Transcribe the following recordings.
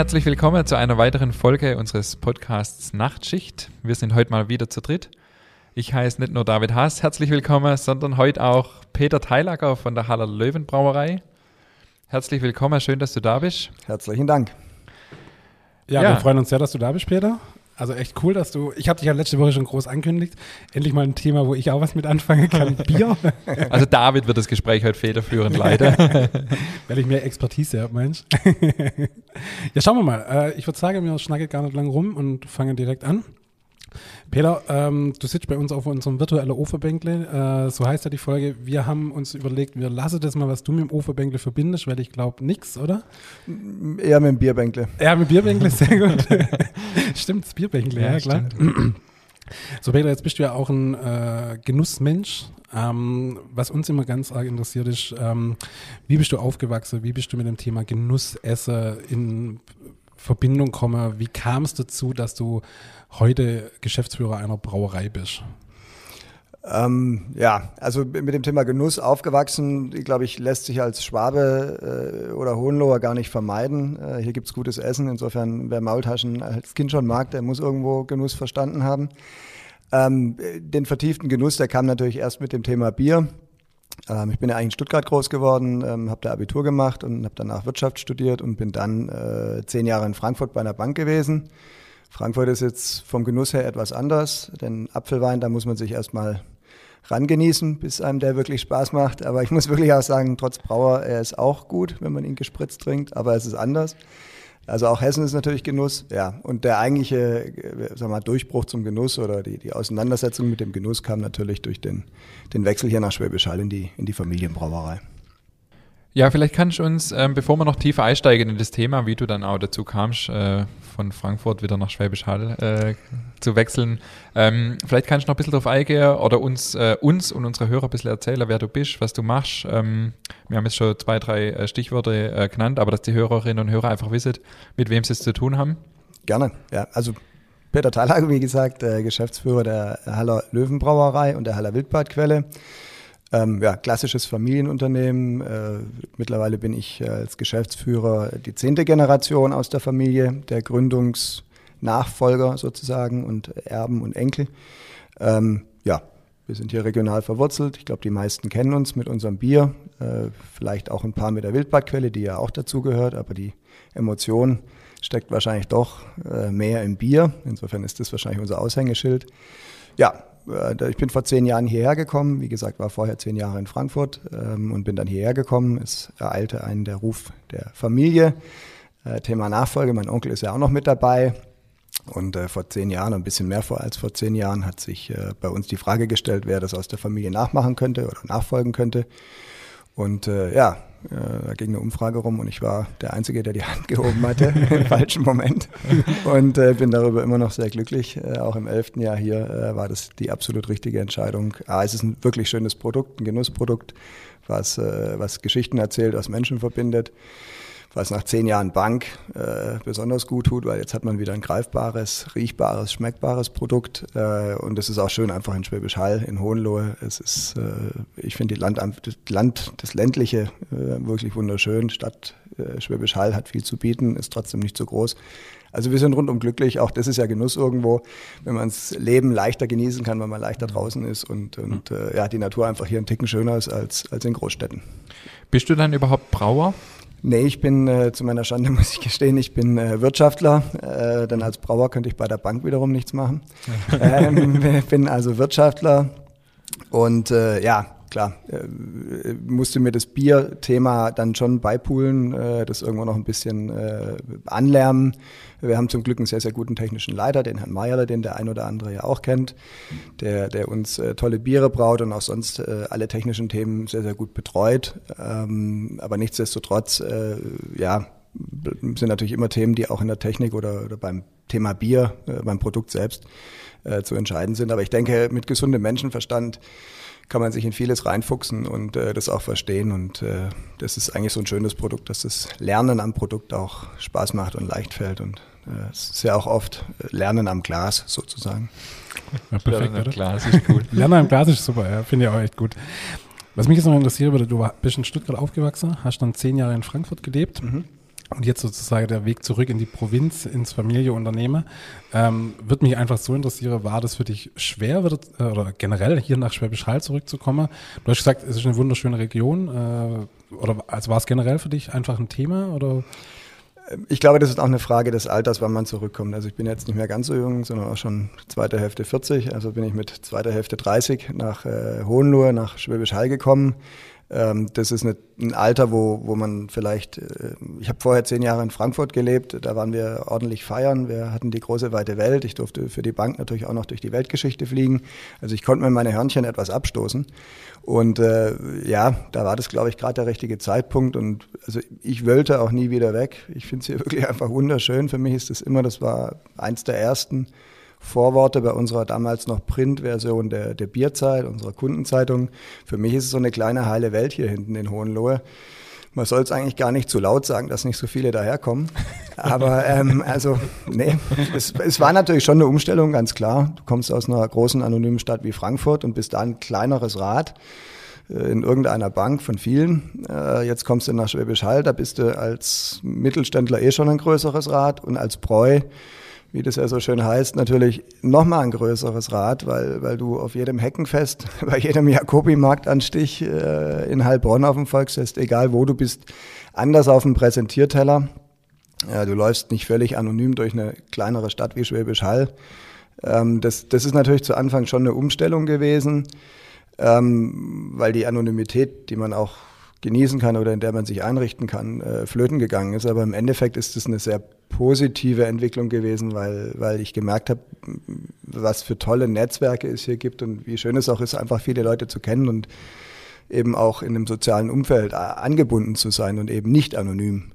Herzlich willkommen zu einer weiteren Folge unseres Podcasts Nachtschicht. Wir sind heute mal wieder zu dritt. Ich heiße nicht nur David Haas, herzlich willkommen, sondern heute auch Peter Teilacker von der Haller Löwenbrauerei. Herzlich willkommen, schön, dass du da bist. Herzlichen Dank. Ja, ja, wir freuen uns sehr, dass du da bist, Peter. Also echt cool, dass du. Ich habe dich ja letzte Woche schon groß angekündigt. Endlich mal ein Thema, wo ich auch was mit anfangen kann. Bier. Also David wird das Gespräch heute federführend leider. Weil ich mehr Expertise habe, Mensch. ja, schauen wir mal. Äh, ich würde sagen, wir schnacken gar nicht lang rum und fangen direkt an. Peter, ähm, du sitzt bei uns auf unserem virtuellen Ofenbänkle. Äh, so heißt ja die Folge. Wir haben uns überlegt, wir lassen das mal, was du mit dem Ofenbänkle verbindest, weil ich glaube nichts, oder? Eher mit dem Bierbänkle. Eher mit dem Bierbänkle, sehr gut. stimmt, das Bierbänkle, ja, ja klar. So, Peter, jetzt bist du ja auch ein äh, Genussmensch. Ähm, was uns immer ganz arg interessiert ist, ähm, wie bist du aufgewachsen? Wie bist du mit dem Thema Genussessen in Verbindung gekommen? Wie kam es dazu, dass du heute Geschäftsführer einer Brauerei bist? Ähm, ja, also mit dem Thema Genuss aufgewachsen, glaube ich, lässt sich als Schwabe äh, oder Hohenloher gar nicht vermeiden. Äh, hier gibt's gutes Essen, insofern wer Maultaschen als Kind schon mag, der muss irgendwo Genuss verstanden haben. Ähm, den vertieften Genuss, der kam natürlich erst mit dem Thema Bier. Ähm, ich bin ja eigentlich in Stuttgart groß geworden, ähm, habe da Abitur gemacht und habe danach Wirtschaft studiert und bin dann äh, zehn Jahre in Frankfurt bei einer Bank gewesen Frankfurt ist jetzt vom Genuss her etwas anders, denn Apfelwein, da muss man sich erstmal rangenießen, bis einem der wirklich Spaß macht. Aber ich muss wirklich auch sagen, trotz Brauer, er ist auch gut, wenn man ihn gespritzt trinkt, aber es ist anders. Also auch Hessen ist natürlich Genuss, ja. Und der eigentliche, sag mal, Durchbruch zum Genuss oder die, die Auseinandersetzung mit dem Genuss kam natürlich durch den, den Wechsel hier nach Schwäbisch Hall in die, in die Familienbrauerei. Ja, vielleicht kannst du uns, ähm, bevor wir noch tiefer einsteigen in das Thema, wie du dann auch dazu kamst, äh, von Frankfurt wieder nach Schwäbisch Hall äh, zu wechseln, ähm, vielleicht kannst du noch ein bisschen drauf eingehen oder uns, äh, uns und unsere Hörer ein bisschen erzählen, wer du bist, was du machst. Ähm, wir haben jetzt schon zwei, drei äh, Stichworte äh, genannt, aber dass die Hörerinnen und Hörer einfach wissen, mit wem sie es zu tun haben. Gerne, ja. Also Peter Thaler, wie gesagt, äh, Geschäftsführer der Haller Löwenbrauerei und der Haller Wildbadquelle. Ähm, ja, klassisches Familienunternehmen. Äh, mittlerweile bin ich als Geschäftsführer die zehnte Generation aus der Familie, der Gründungsnachfolger sozusagen und Erben und Enkel. Ähm, ja, wir sind hier regional verwurzelt. Ich glaube, die meisten kennen uns mit unserem Bier. Äh, vielleicht auch ein paar mit der Wildbadquelle, die ja auch dazugehört, aber die Emotion steckt wahrscheinlich doch äh, mehr im Bier. Insofern ist das wahrscheinlich unser Aushängeschild. Ja, äh, ich bin vor zehn Jahren hierher gekommen. Wie gesagt, war vorher zehn Jahre in Frankfurt ähm, und bin dann hierher gekommen. Es ereilte einen der Ruf der Familie. Äh, Thema Nachfolge. Mein Onkel ist ja auch noch mit dabei. Und äh, vor zehn Jahren, ein bisschen mehr vor als vor zehn Jahren, hat sich äh, bei uns die Frage gestellt, wer das aus der Familie nachmachen könnte oder nachfolgen könnte. Und äh, ja, äh, da ging eine Umfrage rum und ich war der Einzige, der die Hand gehoben hatte im falschen Moment. Und äh, bin darüber immer noch sehr glücklich. Äh, auch im elften Jahr hier äh, war das die absolut richtige Entscheidung. Ah, es ist ein wirklich schönes Produkt, ein Genussprodukt, was, äh, was Geschichten erzählt, was Menschen verbindet was nach zehn Jahren Bank äh, besonders gut tut, weil jetzt hat man wieder ein greifbares, riechbares, schmeckbares Produkt. Äh, und es ist auch schön einfach in Schwäbisch Hall, in Hohenlohe. Es ist, äh, ich finde die Land, das Land, das ländliche äh, wirklich wunderschön. Stadt äh, Schwäbisch Hall hat viel zu bieten, ist trotzdem nicht so groß. Also wir sind rundum glücklich. Auch das ist ja Genuss irgendwo, wenn man das Leben leichter genießen kann, wenn man leichter draußen ist und, und äh, ja, die Natur einfach hier ein Ticken schöner ist als, als in Großstädten. Bist du dann überhaupt Brauer? Nee, ich bin äh, zu meiner Schande, muss ich gestehen, ich bin äh, Wirtschaftler, äh, denn als Brauer könnte ich bei der Bank wiederum nichts machen. ähm, bin also Wirtschaftler und äh, ja, klar, äh, musste mir das Bierthema dann schon beipulen, äh, das irgendwo noch ein bisschen äh, anlernen. Wir haben zum Glück einen sehr, sehr guten technischen Leiter, den Herrn Meyerle, den der ein oder andere ja auch kennt, der, der uns äh, tolle Biere braut und auch sonst äh, alle technischen Themen sehr, sehr gut betreut. Ähm, aber nichtsdestotrotz, äh, ja, sind natürlich immer Themen, die auch in der Technik oder, oder beim Thema Bier, äh, beim Produkt selbst äh, zu entscheiden sind. Aber ich denke, mit gesundem Menschenverstand kann man sich in vieles reinfuchsen und äh, das auch verstehen. Und äh, das ist eigentlich so ein schönes Produkt, dass das Lernen am Produkt auch Spaß macht und leicht fällt. Und äh, es ist ja auch oft äh, Lernen am Glas sozusagen. Ja, perfekt, Lernen am Glas ist gut. Lernen am Glas ist super, ja, finde ich auch echt gut. Was mich jetzt noch interessiert, du bist in Stuttgart aufgewachsen, hast dann zehn Jahre in Frankfurt gelebt. Mhm. Und jetzt sozusagen der Weg zurück in die Provinz, ins Familienunternehmen. Ähm, würde mich einfach so interessieren, war das für dich schwer wird, äh, oder generell hier nach Schwäbisch Hall zurückzukommen? Du hast gesagt, es ist eine wunderschöne Region. Äh, oder also war es generell für dich einfach ein Thema? Oder? Ich glaube, das ist auch eine Frage des Alters, wann man zurückkommt. Also ich bin jetzt nicht mehr ganz so jung, sondern auch schon zweite Hälfte 40. Also bin ich mit zweiter Hälfte 30 nach äh, Hohenlohe, nach Schwäbisch Hall gekommen. Ähm, das ist ein Alter, wo, wo man vielleicht, äh, ich habe vorher zehn Jahre in Frankfurt gelebt, da waren wir ordentlich feiern, wir hatten die große weite Welt, ich durfte für die Bank natürlich auch noch durch die Weltgeschichte fliegen, also ich konnte mir meine Hörnchen etwas abstoßen. Und äh, ja, da war das, glaube ich, gerade der richtige Zeitpunkt. Und also ich wollte auch nie wieder weg, ich finde es hier wirklich einfach wunderschön, für mich ist das immer, das war eins der ersten Vorworte bei unserer damals noch Printversion der, der Bierzeit, unserer Kundenzeitung. Für mich ist es so eine kleine heile Welt hier hinten in Hohenlohe. Man soll es eigentlich gar nicht zu laut sagen, dass nicht so viele daherkommen. Aber ähm, also, nee, es, es war natürlich schon eine Umstellung, ganz klar. Du kommst aus einer großen anonymen Stadt wie Frankfurt und bist da ein kleineres Rad äh, in irgendeiner Bank von vielen. Äh, jetzt kommst du nach Schwäbisch Hall, da bist du als Mittelständler eh schon ein größeres Rad und als Bräu wie das ja so schön heißt, natürlich nochmal ein größeres Rad, weil, weil du auf jedem Heckenfest, bei jedem Jakobi-Marktanstich äh, in Heilbronn auf dem Volksfest, egal wo du bist, anders auf dem Präsentierteller. Ja, du läufst nicht völlig anonym durch eine kleinere Stadt wie Schwäbisch Hall. Ähm, das, das ist natürlich zu Anfang schon eine Umstellung gewesen, ähm, weil die Anonymität, die man auch genießen kann oder in der man sich einrichten kann, äh, flöten gegangen ist. Aber im Endeffekt ist es eine sehr positive Entwicklung gewesen, weil, weil ich gemerkt habe, was für tolle Netzwerke es hier gibt und wie schön es auch ist, einfach viele Leute zu kennen und eben auch in einem sozialen Umfeld äh, angebunden zu sein und eben nicht anonym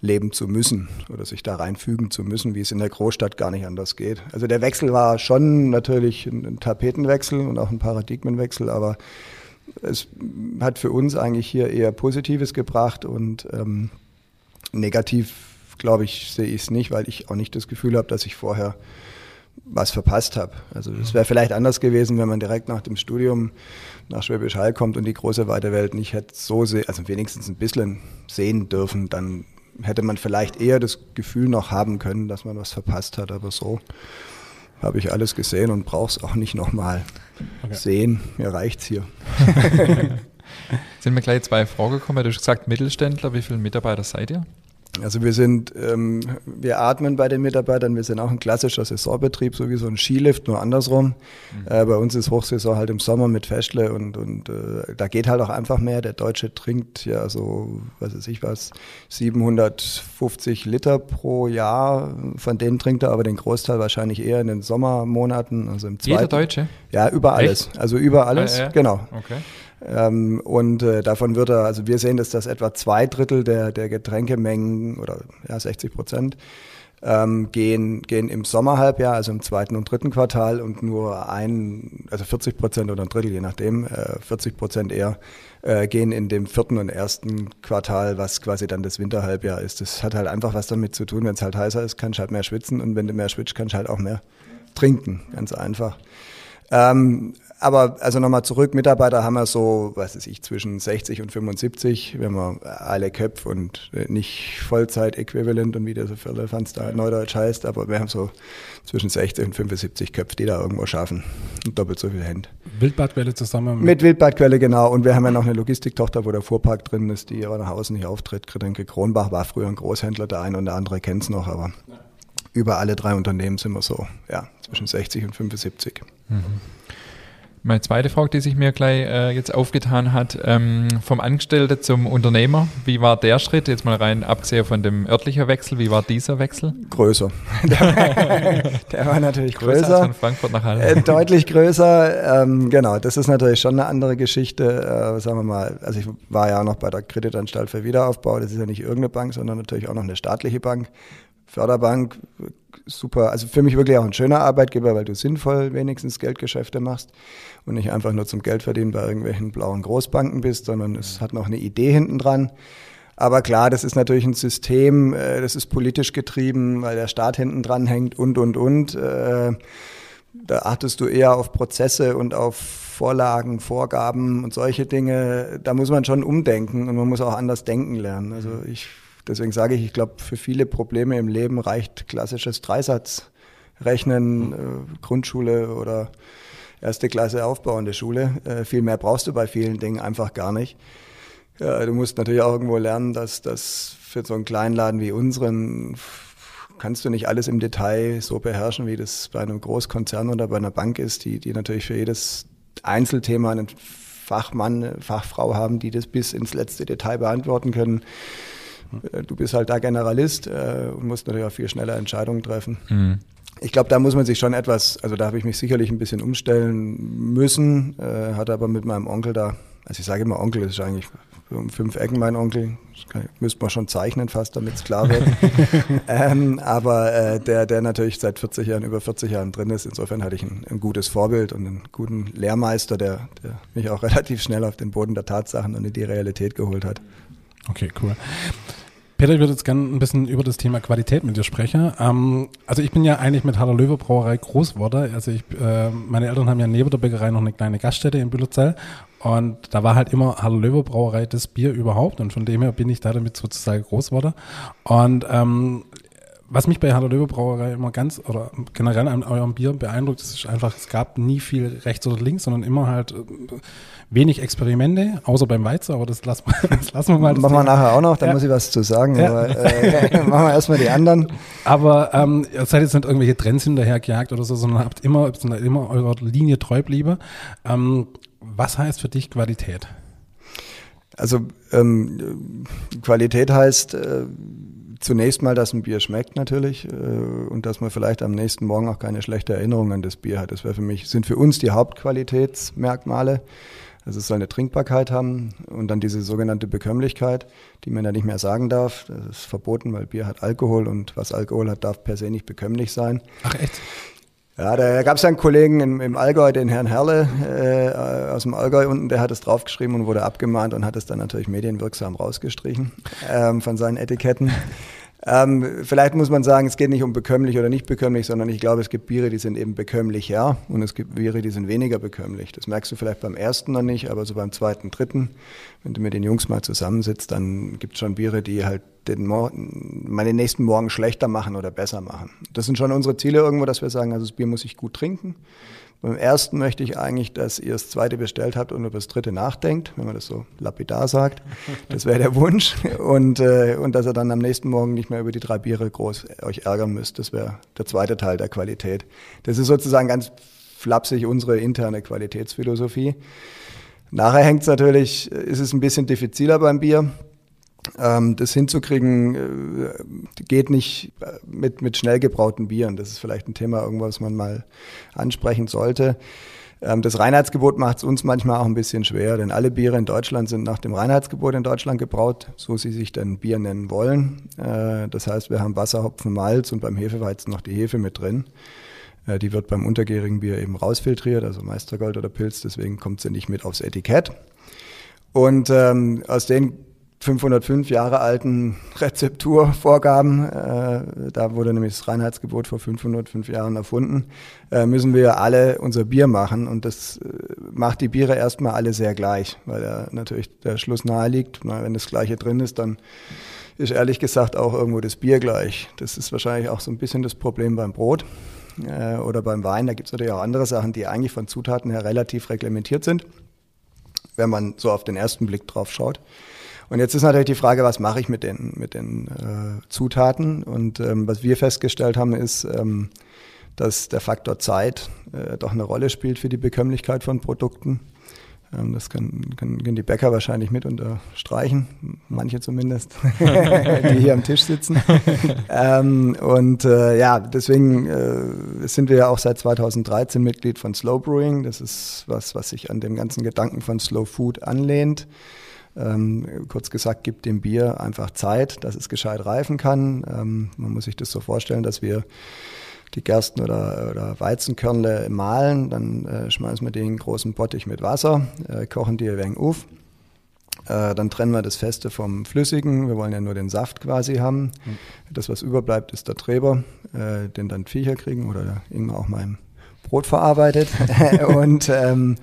leben zu müssen oder sich da reinfügen zu müssen, wie es in der Großstadt gar nicht anders geht. Also der Wechsel war schon natürlich ein Tapetenwechsel und auch ein Paradigmenwechsel, aber es hat für uns eigentlich hier eher Positives gebracht und ähm, negativ glaube ich, sehe ich es nicht, weil ich auch nicht das Gefühl habe, dass ich vorher was verpasst habe. Also es wäre vielleicht anders gewesen, wenn man direkt nach dem Studium nach Schwäbisch Hall kommt und die große weite Welt nicht hätte so sehen, also wenigstens ein bisschen sehen dürfen, dann hätte man vielleicht eher das Gefühl noch haben können, dass man was verpasst hat. Aber so habe ich alles gesehen und brauche es auch nicht nochmal okay. sehen. Mir reicht's hier. Sind mir gleich zwei Fragen gekommen. Du hast gesagt Mittelständler. Wie viele Mitarbeiter seid ihr? Also wir sind, ähm, wir atmen bei den Mitarbeitern, wir sind auch ein klassischer Saisonbetrieb, so wie so ein Skilift, nur andersrum. Mhm. Äh, bei uns ist Hochsaison halt im Sommer mit Festle und, und äh, da geht halt auch einfach mehr. Der Deutsche trinkt ja so, was weiß ich was, 750 Liter pro Jahr. Von denen trinkt er aber den Großteil wahrscheinlich eher in den Sommermonaten, also im zweiten. Jeder Deutsche? Ja, über alles. Echt? Also über alles, ja, ja. genau. Okay. Ähm, und äh, davon wird er, also wir sehen, dass das etwa zwei Drittel der, der Getränkemengen oder ja, 60 Prozent ähm, gehen, gehen im Sommerhalbjahr, also im zweiten und dritten Quartal und nur ein, also 40 Prozent oder ein Drittel, je nachdem, äh, 40 Prozent eher, äh, gehen in dem vierten und ersten Quartal, was quasi dann das Winterhalbjahr ist. Das hat halt einfach was damit zu tun, wenn es halt heißer ist, kannst du halt mehr schwitzen und wenn du mehr schwitzt, kannst du halt auch mehr trinken, ganz einfach. Ähm, aber also nochmal zurück, Mitarbeiter haben wir so, was weiß ich, zwischen 60 und 75, wenn wir alle Köpfe und äh, nicht Vollzeit-Äquivalent und wie der so für Elefanz da neudeutsch heißt, aber wir haben so zwischen 60 und 75 Köpfe, die da irgendwo schaffen und doppelt so viel Hände. Wildbadquelle zusammen? Mit, mit Wildbadquelle, genau. Und wir haben ja noch eine Logistiktochter, wo der Fuhrpark drin ist, die aber nach außen nicht auftritt. Getränke Kronbach war früher ein Großhändler, der eine und der andere kennt es noch, aber ja. über alle drei Unternehmen sind wir so, ja, zwischen 60 und 75. Mhm. Meine zweite Frage, die sich mir gleich äh, jetzt aufgetan hat, ähm, vom Angestellten zum Unternehmer, wie war der Schritt, jetzt mal rein abgesehen von dem örtlichen Wechsel, wie war dieser Wechsel? Größer. der, war natürlich größer. größer von Frankfurt nach Halle. Äh, deutlich größer, ähm, genau, das ist natürlich schon eine andere Geschichte, äh, sagen wir mal, also ich war ja auch noch bei der Kreditanstalt für Wiederaufbau, das ist ja nicht irgendeine Bank, sondern natürlich auch noch eine staatliche Bank. Förderbank, super, also für mich wirklich auch ein schöner Arbeitgeber, weil du sinnvoll wenigstens Geldgeschäfte machst und nicht einfach nur zum Geldverdienen bei irgendwelchen blauen Großbanken bist, sondern es hat noch eine Idee hinten dran. Aber klar, das ist natürlich ein System, äh, das ist politisch getrieben, weil der Staat hinten dran hängt und, und, und. Äh, da achtest du eher auf Prozesse und auf Vorlagen, Vorgaben und solche Dinge. Da muss man schon umdenken und man muss auch anders denken lernen. Also ich deswegen sage ich, ich glaube, für viele Probleme im Leben reicht klassisches Dreisatzrechnen, äh, Grundschule oder erste Klasse aufbauende Schule. Äh, viel mehr brauchst du bei vielen Dingen einfach gar nicht. Ja, du musst natürlich auch irgendwo lernen, dass das für so einen kleinen Laden wie unseren kannst du nicht alles im Detail so beherrschen, wie das bei einem Großkonzern oder bei einer Bank ist, die, die natürlich für jedes Einzelthema einen Fachmann, Fachfrau haben, die das bis ins letzte Detail beantworten können. Äh, du bist halt da Generalist äh, und musst natürlich auch viel schneller Entscheidungen treffen. Mhm. Ich glaube, da muss man sich schon etwas, also da habe ich mich sicherlich ein bisschen umstellen müssen, äh, hatte aber mit meinem Onkel da, also ich sage immer Onkel, das ist eigentlich um fünf Ecken mein Onkel, das müsste man schon zeichnen fast, damit es klar wird. ähm, aber äh, der, der natürlich seit 40 Jahren, über 40 Jahren drin ist, insofern hatte ich ein, ein gutes Vorbild und einen guten Lehrmeister, der, der mich auch relativ schnell auf den Boden der Tatsachen und in die Realität geholt hat. Okay, cool. Peter, ich würde jetzt gerne ein bisschen über das Thema Qualität mit dir sprechen. Ähm, also ich bin ja eigentlich mit Haller Löwe Brauerei groß geworden. Also ich, äh, meine Eltern haben ja neben der Bäckerei noch eine kleine Gaststätte in Bülozell und da war halt immer Haller Löwe Brauerei das Bier überhaupt und von dem her bin ich da damit sozusagen groß geworden. Und ähm, was mich bei Hallo Löwe Brauerei immer ganz oder generell an eurem Bier beeindruckt, ist einfach, es gab nie viel rechts oder links, sondern immer halt äh, wenig Experimente, außer beim Weizen, aber das lassen wir, das lassen wir mal. Das machen wir nachher auch noch, da ja. muss ich was zu sagen, ja. aber äh, machen wir erstmal die anderen. Aber ähm, ihr seid jetzt nicht irgendwelche Trends hinterhergejagt oder so, sondern habt immer, immer eurer Linie treu bliebe. Ähm, was heißt für dich Qualität? Also ähm, Qualität heißt äh, zunächst mal, dass ein Bier schmeckt natürlich äh, und dass man vielleicht am nächsten Morgen auch keine schlechte Erinnerung an das Bier hat. Das für mich, sind für uns die Hauptqualitätsmerkmale. Also es soll eine Trinkbarkeit haben und dann diese sogenannte Bekömmlichkeit, die man ja nicht mehr sagen darf. Das ist verboten, weil Bier hat Alkohol und was Alkohol hat, darf per se nicht bekömmlich sein. Ach echt? Ja, da gab es einen Kollegen im, im Allgäu, den Herrn Herle äh, aus dem Allgäu unten, der hat es draufgeschrieben und wurde abgemahnt und hat es dann natürlich medienwirksam rausgestrichen ähm, von seinen Etiketten. Ähm, vielleicht muss man sagen, es geht nicht um bekömmlich oder nicht bekömmlich, sondern ich glaube, es gibt Biere, die sind eben bekömmlicher und es gibt Biere, die sind weniger bekömmlich. Das merkst du vielleicht beim ersten noch nicht, aber so beim zweiten, dritten, wenn du mit den Jungs mal zusammensitzt, dann gibt es schon Biere, die halt den meine nächsten Morgen schlechter machen oder besser machen. Das sind schon unsere Ziele irgendwo, dass wir sagen, also das Bier muss ich gut trinken. Beim ersten möchte ich eigentlich, dass ihr das zweite bestellt habt und über das dritte nachdenkt, wenn man das so lapidar sagt. Das wäre der Wunsch. Und, äh, und dass ihr dann am nächsten Morgen nicht mehr über die drei Biere groß euch ärgern müsst. Das wäre der zweite Teil der Qualität. Das ist sozusagen ganz flapsig unsere interne Qualitätsphilosophie. Nachher hängt es natürlich, ist es ein bisschen diffiziler beim Bier. Ähm, das hinzukriegen äh, geht nicht äh, mit, mit schnell gebrauten Bieren. Das ist vielleicht ein Thema, irgendwas man mal ansprechen sollte. Ähm, das Reinheitsgebot macht es uns manchmal auch ein bisschen schwer, denn alle Biere in Deutschland sind nach dem Reinheitsgebot in Deutschland gebraut, so sie sich dann Bier nennen wollen. Äh, das heißt, wir haben Wasser, Hopfen, Malz und beim Hefeweizen noch die Hefe mit drin. Die wird beim untergärigen Bier eben rausfiltriert, also Meistergold oder Pilz, deswegen kommt sie nicht mit aufs Etikett. Und ähm, aus den 505 Jahre alten Rezepturvorgaben, äh, da wurde nämlich das Reinheitsgebot vor 505 Jahren erfunden, äh, müssen wir alle unser Bier machen und das äh, macht die Biere erstmal alle sehr gleich, weil ja natürlich der Schluss nahe liegt. Na, wenn das Gleiche drin ist, dann ist ehrlich gesagt auch irgendwo das Bier gleich. Das ist wahrscheinlich auch so ein bisschen das Problem beim Brot äh, oder beim Wein. Da gibt es natürlich auch andere Sachen, die eigentlich von Zutaten her relativ reglementiert sind, wenn man so auf den ersten Blick drauf schaut. Und jetzt ist natürlich die Frage, was mache ich mit den, mit den äh, Zutaten? Und ähm, was wir festgestellt haben, ist, ähm, dass der Faktor Zeit äh, doch eine Rolle spielt für die Bekömmlichkeit von Produkten. Ähm, das können, können, können die Bäcker wahrscheinlich mit unterstreichen, manche zumindest, die hier am Tisch sitzen. ähm, und äh, ja, deswegen äh, sind wir ja auch seit 2013 Mitglied von Slow Brewing. Das ist was, was sich an dem ganzen Gedanken von Slow Food anlehnt. Ähm, kurz gesagt, gibt dem Bier einfach Zeit, dass es gescheit reifen kann. Ähm, man muss sich das so vorstellen, dass wir die Gersten oder, oder Weizenkörnle mahlen, dann äh, schmeißen wir die in einen großen Bottich mit Wasser, äh, kochen die ein wenig auf. Äh, dann trennen wir das Feste vom Flüssigen. Wir wollen ja nur den Saft quasi haben. Mhm. Das, was überbleibt, ist der Treber, äh, den dann Viecher kriegen oder irgendwann auch mal im Brot verarbeitet. und ähm,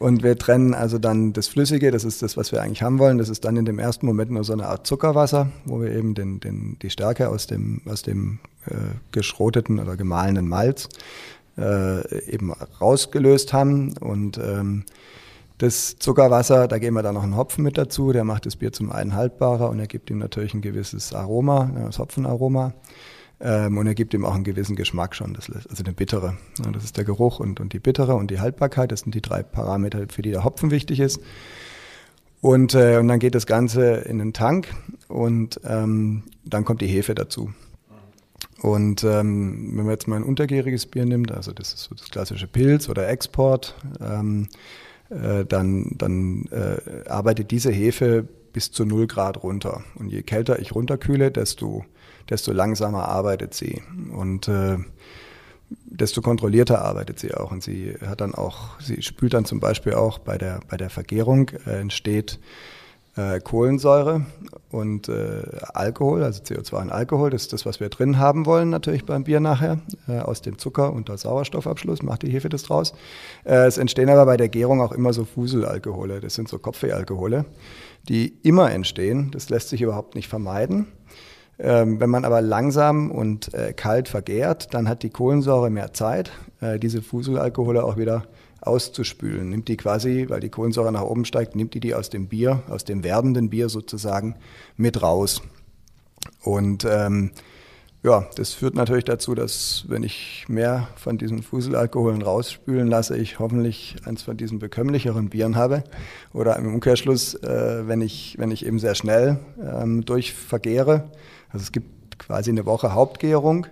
Und wir trennen also dann das Flüssige, das ist das, was wir eigentlich haben wollen. Das ist dann in dem ersten Moment nur so eine Art Zuckerwasser, wo wir eben den, den, die Stärke aus dem, aus dem äh, geschroteten oder gemahlenen Malz äh, eben rausgelöst haben. Und ähm, das Zuckerwasser, da geben wir dann noch einen Hopfen mit dazu, der macht das Bier zum einen haltbarer und er gibt ihm natürlich ein gewisses Aroma, das Hopfenaroma. Ähm, und er gibt ihm auch einen gewissen Geschmack schon, das, also den bittere. Ja, das ist der Geruch und, und die bittere und die Haltbarkeit. Das sind die drei Parameter, für die der Hopfen wichtig ist. Und, äh, und dann geht das Ganze in den Tank und ähm, dann kommt die Hefe dazu. Und ähm, wenn man jetzt mal ein untergäriges Bier nimmt, also das ist so das klassische Pilz oder Export, ähm, äh, dann, dann äh, arbeitet diese Hefe bis zu 0 Grad runter. Und je kälter ich runterkühle, desto desto langsamer arbeitet sie. Und äh, desto kontrollierter arbeitet sie auch. Und sie hat dann auch, sie spült dann zum Beispiel auch bei der, bei der Vergärung äh, entsteht äh, Kohlensäure und äh, Alkohol, also CO2 und Alkohol. Das ist das, was wir drin haben wollen, natürlich beim Bier nachher. Äh, aus dem Zucker und der Sauerstoffabschluss macht die Hefe das draus. Äh, es entstehen aber bei der Gärung auch immer so Fuselalkohole. Das sind so Kopfwehalkohole, die immer entstehen. Das lässt sich überhaupt nicht vermeiden. Ähm, wenn man aber langsam und äh, kalt vergärt, dann hat die Kohlensäure mehr Zeit, äh, diese Fuselalkohole auch wieder auszuspülen. Nimmt die quasi, weil die Kohlensäure nach oben steigt, nimmt die die aus dem Bier, aus dem werdenden Bier sozusagen mit raus. Und ähm, ja, das führt natürlich dazu, dass wenn ich mehr von diesen Fuselalkoholen rausspülen lasse, ich hoffentlich eins von diesen bekömmlicheren Bieren habe. Oder im Umkehrschluss, äh, wenn, ich, wenn ich eben sehr schnell ähm, durchvergehre, also es gibt quasi eine Woche Hauptgärung.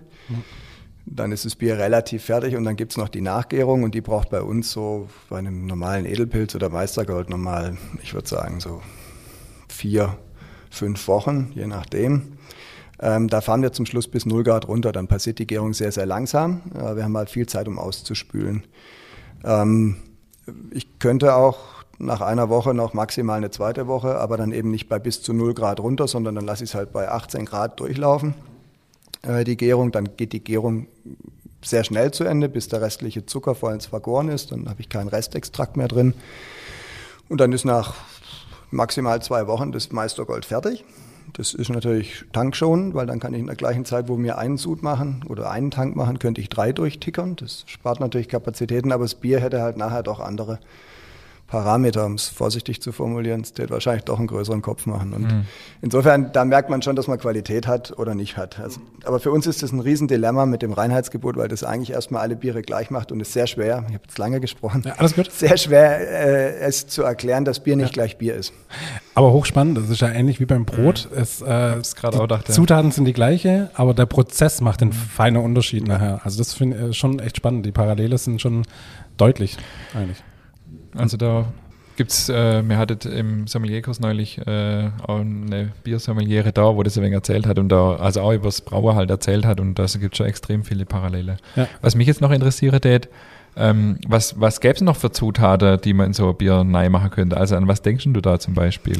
Dann ist das Bier relativ fertig und dann gibt es noch die Nachgärung und die braucht bei uns so bei einem normalen Edelpilz oder Meistergold normal, ich würde sagen, so vier, fünf Wochen, je nachdem. Ähm, da fahren wir zum Schluss bis 0 Grad runter. Dann passiert die Gärung sehr, sehr langsam. Äh, wir haben halt viel Zeit, um auszuspülen. Ähm, ich könnte auch nach einer Woche noch maximal eine zweite Woche, aber dann eben nicht bei bis zu 0 Grad runter, sondern dann lasse ich es halt bei 18 Grad durchlaufen, äh, die Gärung. Dann geht die Gärung sehr schnell zu Ende, bis der restliche Zucker vollends vergoren ist. Dann habe ich keinen Restextrakt mehr drin. Und dann ist nach maximal zwei Wochen das Meistergold fertig. Das ist natürlich tankschonend, weil dann kann ich in der gleichen Zeit, wo wir einen Sud machen oder einen Tank machen, könnte ich drei durchtickern. Das spart natürlich Kapazitäten, aber das Bier hätte halt nachher doch andere Parameter, um es vorsichtig zu formulieren, es wird wahrscheinlich doch einen größeren Kopf machen. Und mhm. insofern, da merkt man schon, dass man Qualität hat oder nicht hat. Also, aber für uns ist das ein Riesendilemma mit dem Reinheitsgebot, weil das eigentlich erstmal alle Biere gleich macht und ist sehr schwer, ich habe jetzt lange gesprochen, ja, alles gut. sehr schwer äh, es zu erklären, dass Bier nicht ja. gleich Bier ist. Aber hochspannend, das ist ja ähnlich wie beim Brot. Mhm. Es, äh, die auch dachte, Zutaten sind die gleiche, aber der Prozess macht den feinen Unterschied nachher. Also das finde ich schon echt spannend. Die Parallele sind schon deutlich eigentlich. Also da gibt es, äh, mir hattet im Sommelierkurs neulich äh, auch eine Biersommeliere da, wo das ein wenig erzählt hat und da, also auch über das Brauer halt erzählt hat und da gibt es schon extrem viele Parallele. Ja. Was mich jetzt noch interessiert hat, ähm, was, was gäbe es noch für Zutaten, die man in so ein Bier neu machen könnte? Also an was denkst du da zum Beispiel?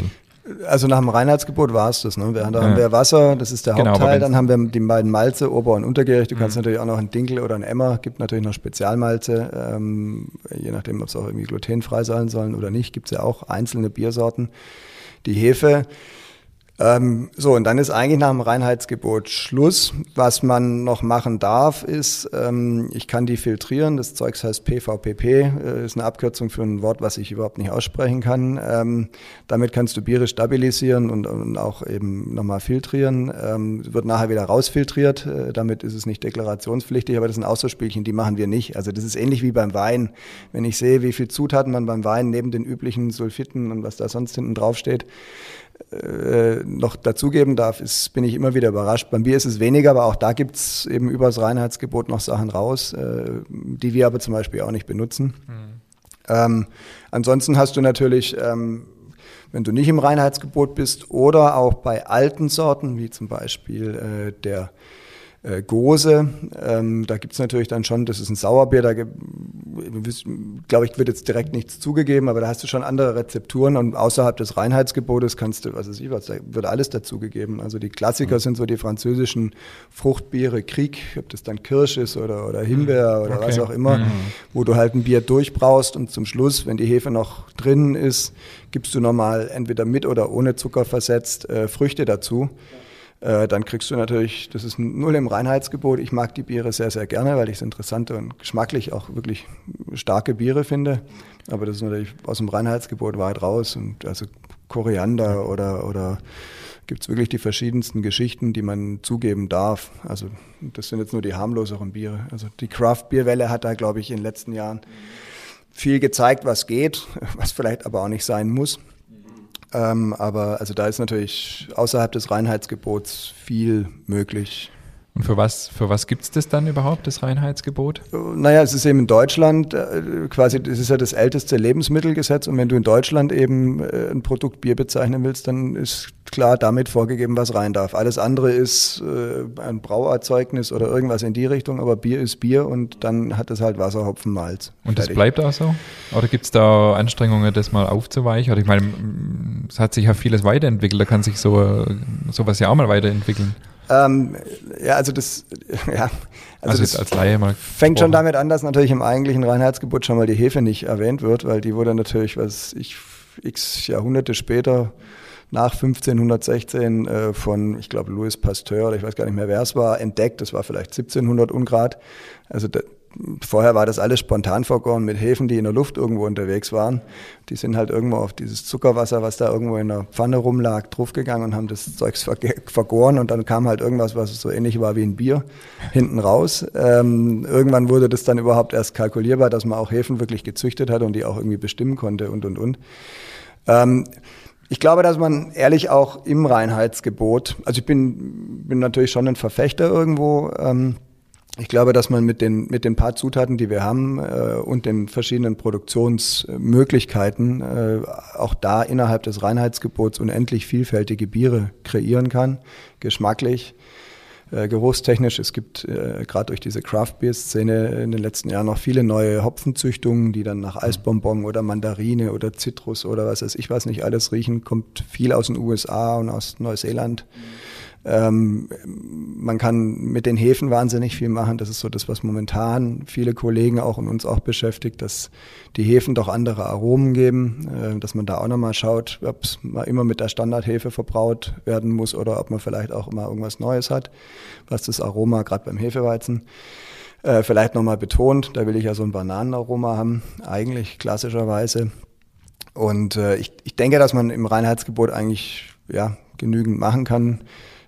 Also nach dem Reinheitsgebot war es das. Ne? Wir, da ja. haben wir Wasser, das ist der genau, Hauptteil. Dann haben wir die beiden Malze, Ober- und Untergärig. Du mhm. kannst natürlich auch noch einen Dinkel oder einen Emmer. Gibt natürlich noch Spezialmalze, ähm, je nachdem, ob es auch irgendwie glutenfrei sein sollen oder nicht. Gibt es ja auch einzelne Biersorten. Die Hefe ähm, so, und dann ist eigentlich nach dem Reinheitsgebot Schluss. Was man noch machen darf, ist, ähm, ich kann die filtrieren. Das Zeugs heißt PVPP, äh, ist eine Abkürzung für ein Wort, was ich überhaupt nicht aussprechen kann. Ähm, damit kannst du Biere stabilisieren und, und auch eben nochmal filtrieren. Ähm, wird nachher wieder rausfiltriert. Äh, damit ist es nicht deklarationspflichtig, aber das sind auch die machen wir nicht. Also das ist ähnlich wie beim Wein. Wenn ich sehe, wie viel Zutaten man beim Wein neben den üblichen Sulfiten und was da sonst hinten drauf steht, äh, noch dazugeben darf, ist, bin ich immer wieder überrascht. Beim Bier ist es weniger, aber auch da gibt es eben über das Reinheitsgebot noch Sachen raus, äh, die wir aber zum Beispiel auch nicht benutzen. Mhm. Ähm, ansonsten hast du natürlich, ähm, wenn du nicht im Reinheitsgebot bist oder auch bei alten Sorten, wie zum Beispiel äh, der äh, Gose. Ähm, da gibt's natürlich dann schon, das ist ein Sauerbier, da glaube ich, wird jetzt direkt nichts zugegeben, aber da hast du schon andere Rezepturen und außerhalb des Reinheitsgebotes kannst du, was weiß ich was, da wird alles dazugegeben. Also die Klassiker mhm. sind so die französischen Fruchtbiere, Krieg, ob das dann Kirsch ist oder, oder Himbeer oder okay. was auch immer, mhm. wo du halt ein Bier durchbraust und zum Schluss, wenn die Hefe noch drin ist, gibst du nochmal entweder mit oder ohne Zucker versetzt äh, Früchte dazu. Äh, dann kriegst du natürlich, das ist null im Reinheitsgebot. Ich mag die Biere sehr, sehr gerne, weil ich es interessante und geschmacklich auch wirklich starke Biere finde. Aber das ist natürlich aus dem Reinheitsgebot weit raus. Und also Koriander oder, oder gibt es wirklich die verschiedensten Geschichten, die man zugeben darf. Also das sind jetzt nur die harmloseren Biere. Also die Craft-Bierwelle hat da, glaube ich, in den letzten Jahren viel gezeigt, was geht, was vielleicht aber auch nicht sein muss. Ähm, aber also da ist natürlich außerhalb des Reinheitsgebots viel möglich. Und für was, für was gibt es das dann überhaupt, das Reinheitsgebot? Naja, es ist eben in Deutschland äh, quasi, das ist ja das älteste Lebensmittelgesetz und wenn du in Deutschland eben äh, ein Produkt Bier bezeichnen willst, dann ist klar damit vorgegeben, was rein darf. Alles andere ist äh, ein Brauerzeugnis oder irgendwas in die Richtung, aber Bier ist Bier und dann hat es halt Wasser, Hopfen, Malz. Und das bleibt auch so? Oder gibt es da Anstrengungen, das mal aufzuweichen? Oder ich meine, es hat sich ja vieles weiterentwickelt, da kann sich so sowas ja auch mal weiterentwickeln. Ähm, ja, also das, ja, also, also das als Laie mal fängt schon damit an, dass natürlich im eigentlichen Reinheitsgebot schon mal die Hefe nicht erwähnt wird, weil die wurde natürlich, was ich x Jahrhunderte später nach 1516 äh, von, ich glaube, Louis Pasteur, oder ich weiß gar nicht mehr, wer es war, entdeckt. Das war vielleicht 1700 Ungrad. Also da, Vorher war das alles spontan vergoren mit Hefen, die in der Luft irgendwo unterwegs waren. Die sind halt irgendwo auf dieses Zuckerwasser, was da irgendwo in der Pfanne rumlag, draufgegangen und haben das Zeugs vergoren und dann kam halt irgendwas, was so ähnlich war wie ein Bier, hinten raus. Ähm, irgendwann wurde das dann überhaupt erst kalkulierbar, dass man auch Hefen wirklich gezüchtet hat und die auch irgendwie bestimmen konnte und, und, und. Ähm, ich glaube, dass man ehrlich auch im Reinheitsgebot, also ich bin, bin natürlich schon ein Verfechter irgendwo, ähm, ich glaube, dass man mit den, mit den paar Zutaten, die wir haben äh, und den verschiedenen Produktionsmöglichkeiten äh, auch da innerhalb des Reinheitsgebots unendlich vielfältige Biere kreieren kann, geschmacklich, äh, geruchstechnisch. Es gibt äh, gerade durch diese Craft-Beer-Szene in den letzten Jahren noch viele neue Hopfenzüchtungen, die dann nach Eisbonbon oder Mandarine oder Zitrus oder was weiß ich was nicht alles riechen. Kommt viel aus den USA und aus Neuseeland. Mhm ähm, man kann mit den Häfen wahnsinnig viel machen. Das ist so das, was momentan viele Kollegen auch und uns auch beschäftigt, dass die Häfen doch andere Aromen geben, äh, dass man da auch nochmal schaut, ob es mal immer mit der Standardhefe verbraut werden muss oder ob man vielleicht auch immer irgendwas Neues hat, was das Aroma gerade beim Hefeweizen äh, vielleicht nochmal betont. Da will ich ja so ein Bananenaroma haben, eigentlich klassischerweise. Und äh, ich, ich denke, dass man im Reinheitsgebot eigentlich ja, genügend machen kann.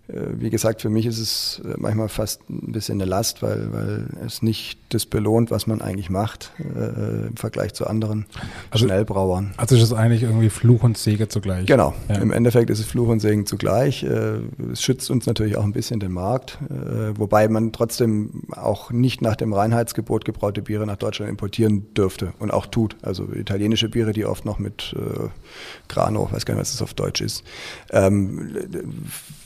Äh, wie gesagt, für mich ist es äh, manchmal fast ein bisschen eine Last, weil, weil es nicht das belohnt, was man eigentlich macht äh, im Vergleich zu anderen also, Schnellbrauern. Also ist es eigentlich irgendwie Fluch und Segen zugleich. Genau, ja. im Endeffekt ist es Fluch und Segen zugleich. Äh, es schützt uns natürlich auch ein bisschen den Markt, äh, wobei man trotzdem auch nicht nach dem Reinheitsgebot gebraute Biere nach Deutschland importieren dürfte und auch tut. Also italienische Biere, die oft noch mit äh, Grano, weiß gar nicht, was das auf Deutsch ist, ähm,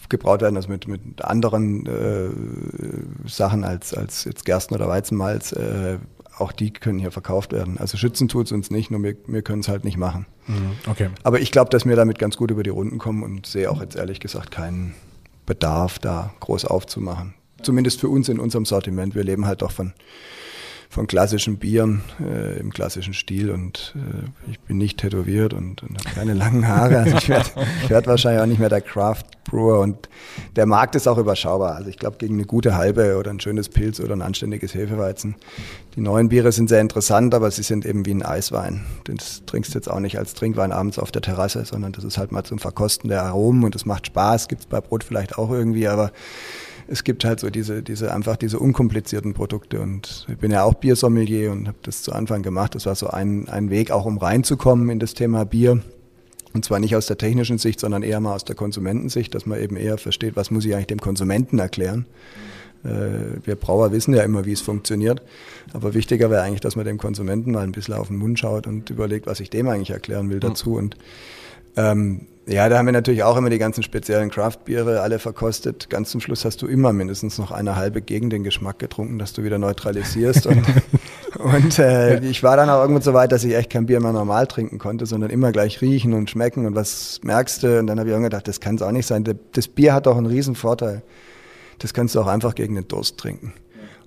gebraut werden, also mit, mit anderen äh, Sachen als, als jetzt Gersten- oder Weizenmalz, äh, auch die können hier verkauft werden. Also schützen tut es uns nicht, nur wir, wir können es halt nicht machen. Mhm, okay. Aber ich glaube, dass wir damit ganz gut über die Runden kommen und sehe auch jetzt ehrlich gesagt keinen Bedarf, da groß aufzumachen. Zumindest für uns in unserem Sortiment. Wir leben halt doch von von klassischen Bieren äh, im klassischen Stil und äh, ich bin nicht tätowiert und, und habe keine langen Haare. Also ich werde werd wahrscheinlich auch nicht mehr der Craft Brewer und der Markt ist auch überschaubar. Also ich glaube gegen eine gute halbe oder ein schönes Pilz oder ein anständiges Hefeweizen. Die neuen Biere sind sehr interessant, aber sie sind eben wie ein Eiswein. Das trinkst du jetzt auch nicht als Trinkwein abends auf der Terrasse, sondern das ist halt mal zum Verkosten der Aromen und das macht Spaß. Gibt es bei Brot vielleicht auch irgendwie, aber es gibt halt so diese, diese einfach diese unkomplizierten Produkte. Und ich bin ja auch Biersommelier und habe das zu Anfang gemacht. Das war so ein, ein Weg, auch um reinzukommen in das Thema Bier. Und zwar nicht aus der technischen Sicht, sondern eher mal aus der Konsumentensicht, dass man eben eher versteht, was muss ich eigentlich dem Konsumenten erklären. Äh, wir Brauer wissen ja immer, wie es funktioniert. Aber wichtiger wäre eigentlich, dass man dem Konsumenten mal ein bisschen auf den Mund schaut und überlegt, was ich dem eigentlich erklären will dazu. Und ähm, Ja, da haben wir natürlich auch immer die ganzen speziellen Craft-Biere alle verkostet. Ganz zum Schluss hast du immer mindestens noch eine halbe gegen den Geschmack getrunken, dass du wieder neutralisierst. und und äh, ich war dann auch irgendwann so weit, dass ich echt kein Bier mehr normal trinken konnte, sondern immer gleich riechen und schmecken und was merkst du. Und dann habe ich auch gedacht, das kann es auch nicht sein. Das Bier hat doch einen riesen Vorteil. Das kannst du auch einfach gegen den Durst trinken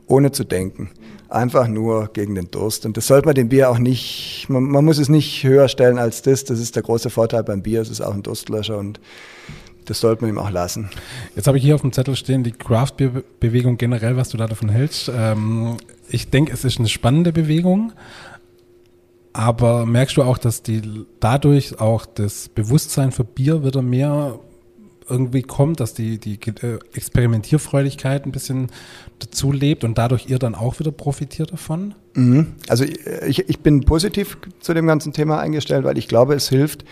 ohne zu denken. Einfach nur gegen den Durst. Und das sollte man dem Bier auch nicht, man, man, muss es nicht höher stellen als das. Das ist der große Vorteil beim Bier. Es ist auch ein Durstlöscher und das sollte man ihm auch lassen. Jetzt habe ich hier auf dem Zettel stehen, die Craft-Bewegung generell, was du da davon hältst. Ähm, ich denke, es ist eine spannende Bewegung. Aber merkst du auch, dass die dadurch auch das Bewusstsein für Bier wieder mehr irgendwie kommt, dass die, die äh, Experimentierfreudigkeit ein bisschen dazu lebt und dadurch ihr dann auch wieder profitiert davon? Mhm. Also ich, ich bin positiv zu dem ganzen Thema eingestellt, weil ich glaube, es hilft,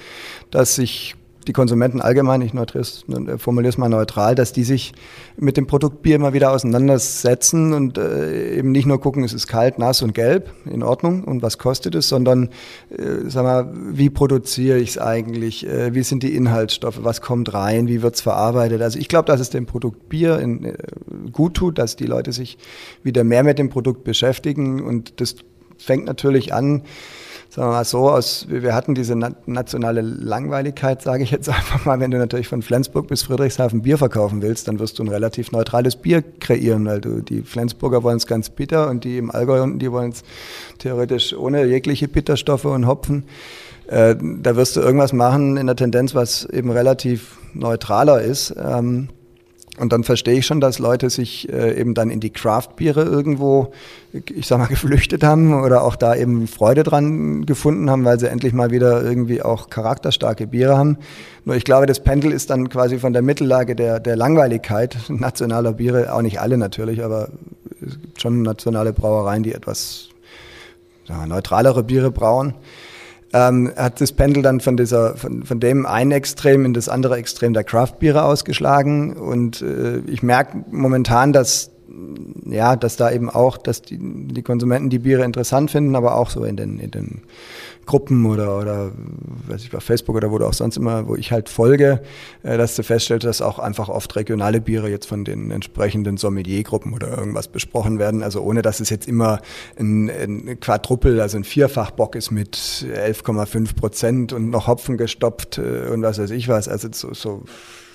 dass sich die Konsumenten allgemein, ich äh, formuliere es mal neutral, dass die sich mit dem Produkt Bier mal wieder auseinandersetzen und äh, eben nicht nur gucken, es ist kalt, nass und gelb, in Ordnung und was kostet es, sondern äh, sag mal, wie produziere ich es eigentlich, äh, wie sind die Inhaltsstoffe, was kommt rein, wie wird es verarbeitet. Also ich glaube, dass es dem Produkt Bier in, äh, gut tut, dass die Leute sich wieder mehr mit dem Produkt beschäftigen und das fängt natürlich an, sagen wir mal so, aus, wir hatten diese nationale Langweiligkeit, sage ich jetzt einfach mal, wenn du natürlich von Flensburg bis Friedrichshafen Bier verkaufen willst, dann wirst du ein relativ neutrales Bier kreieren, weil du, die Flensburger wollen es ganz bitter und die im Allgäu unten, die wollen es theoretisch ohne jegliche Bitterstoffe und Hopfen. Äh, da wirst du irgendwas machen in der Tendenz, was eben relativ neutraler ist. Ähm, und dann verstehe ich schon, dass Leute sich äh, eben dann in die Craft-Biere irgendwo, ich sag mal, geflüchtet haben oder auch da eben Freude dran gefunden haben, weil sie endlich mal wieder irgendwie auch charakterstarke Biere haben. Nur ich glaube, das Pendel ist dann quasi von der Mittellage der, der Langweiligkeit nationaler Biere, auch nicht alle natürlich, aber es gibt schon nationale Brauereien, die etwas sagen wir, neutralere Biere brauen ähm, hat das Pendel dann von dieser, von, von dem einen Extrem in das andere Extrem der Craft-Biere ausgeschlagen. Und äh, ich merke momentan, dass ja, dass da eben auch, dass die, die Konsumenten die Biere interessant finden, aber auch so in den, in den Gruppen oder, oder weiß ich, bei Facebook oder wo du auch sonst immer, wo ich halt folge, äh, dass du feststellst, dass auch einfach oft regionale Biere jetzt von den entsprechenden Sommeliergruppen oder irgendwas besprochen werden. Also ohne, dass es jetzt immer ein, ein Quadruppel, also ein Vierfachbock ist mit 11,5 Prozent und noch Hopfen gestopft äh, und was weiß ich was. Also so, so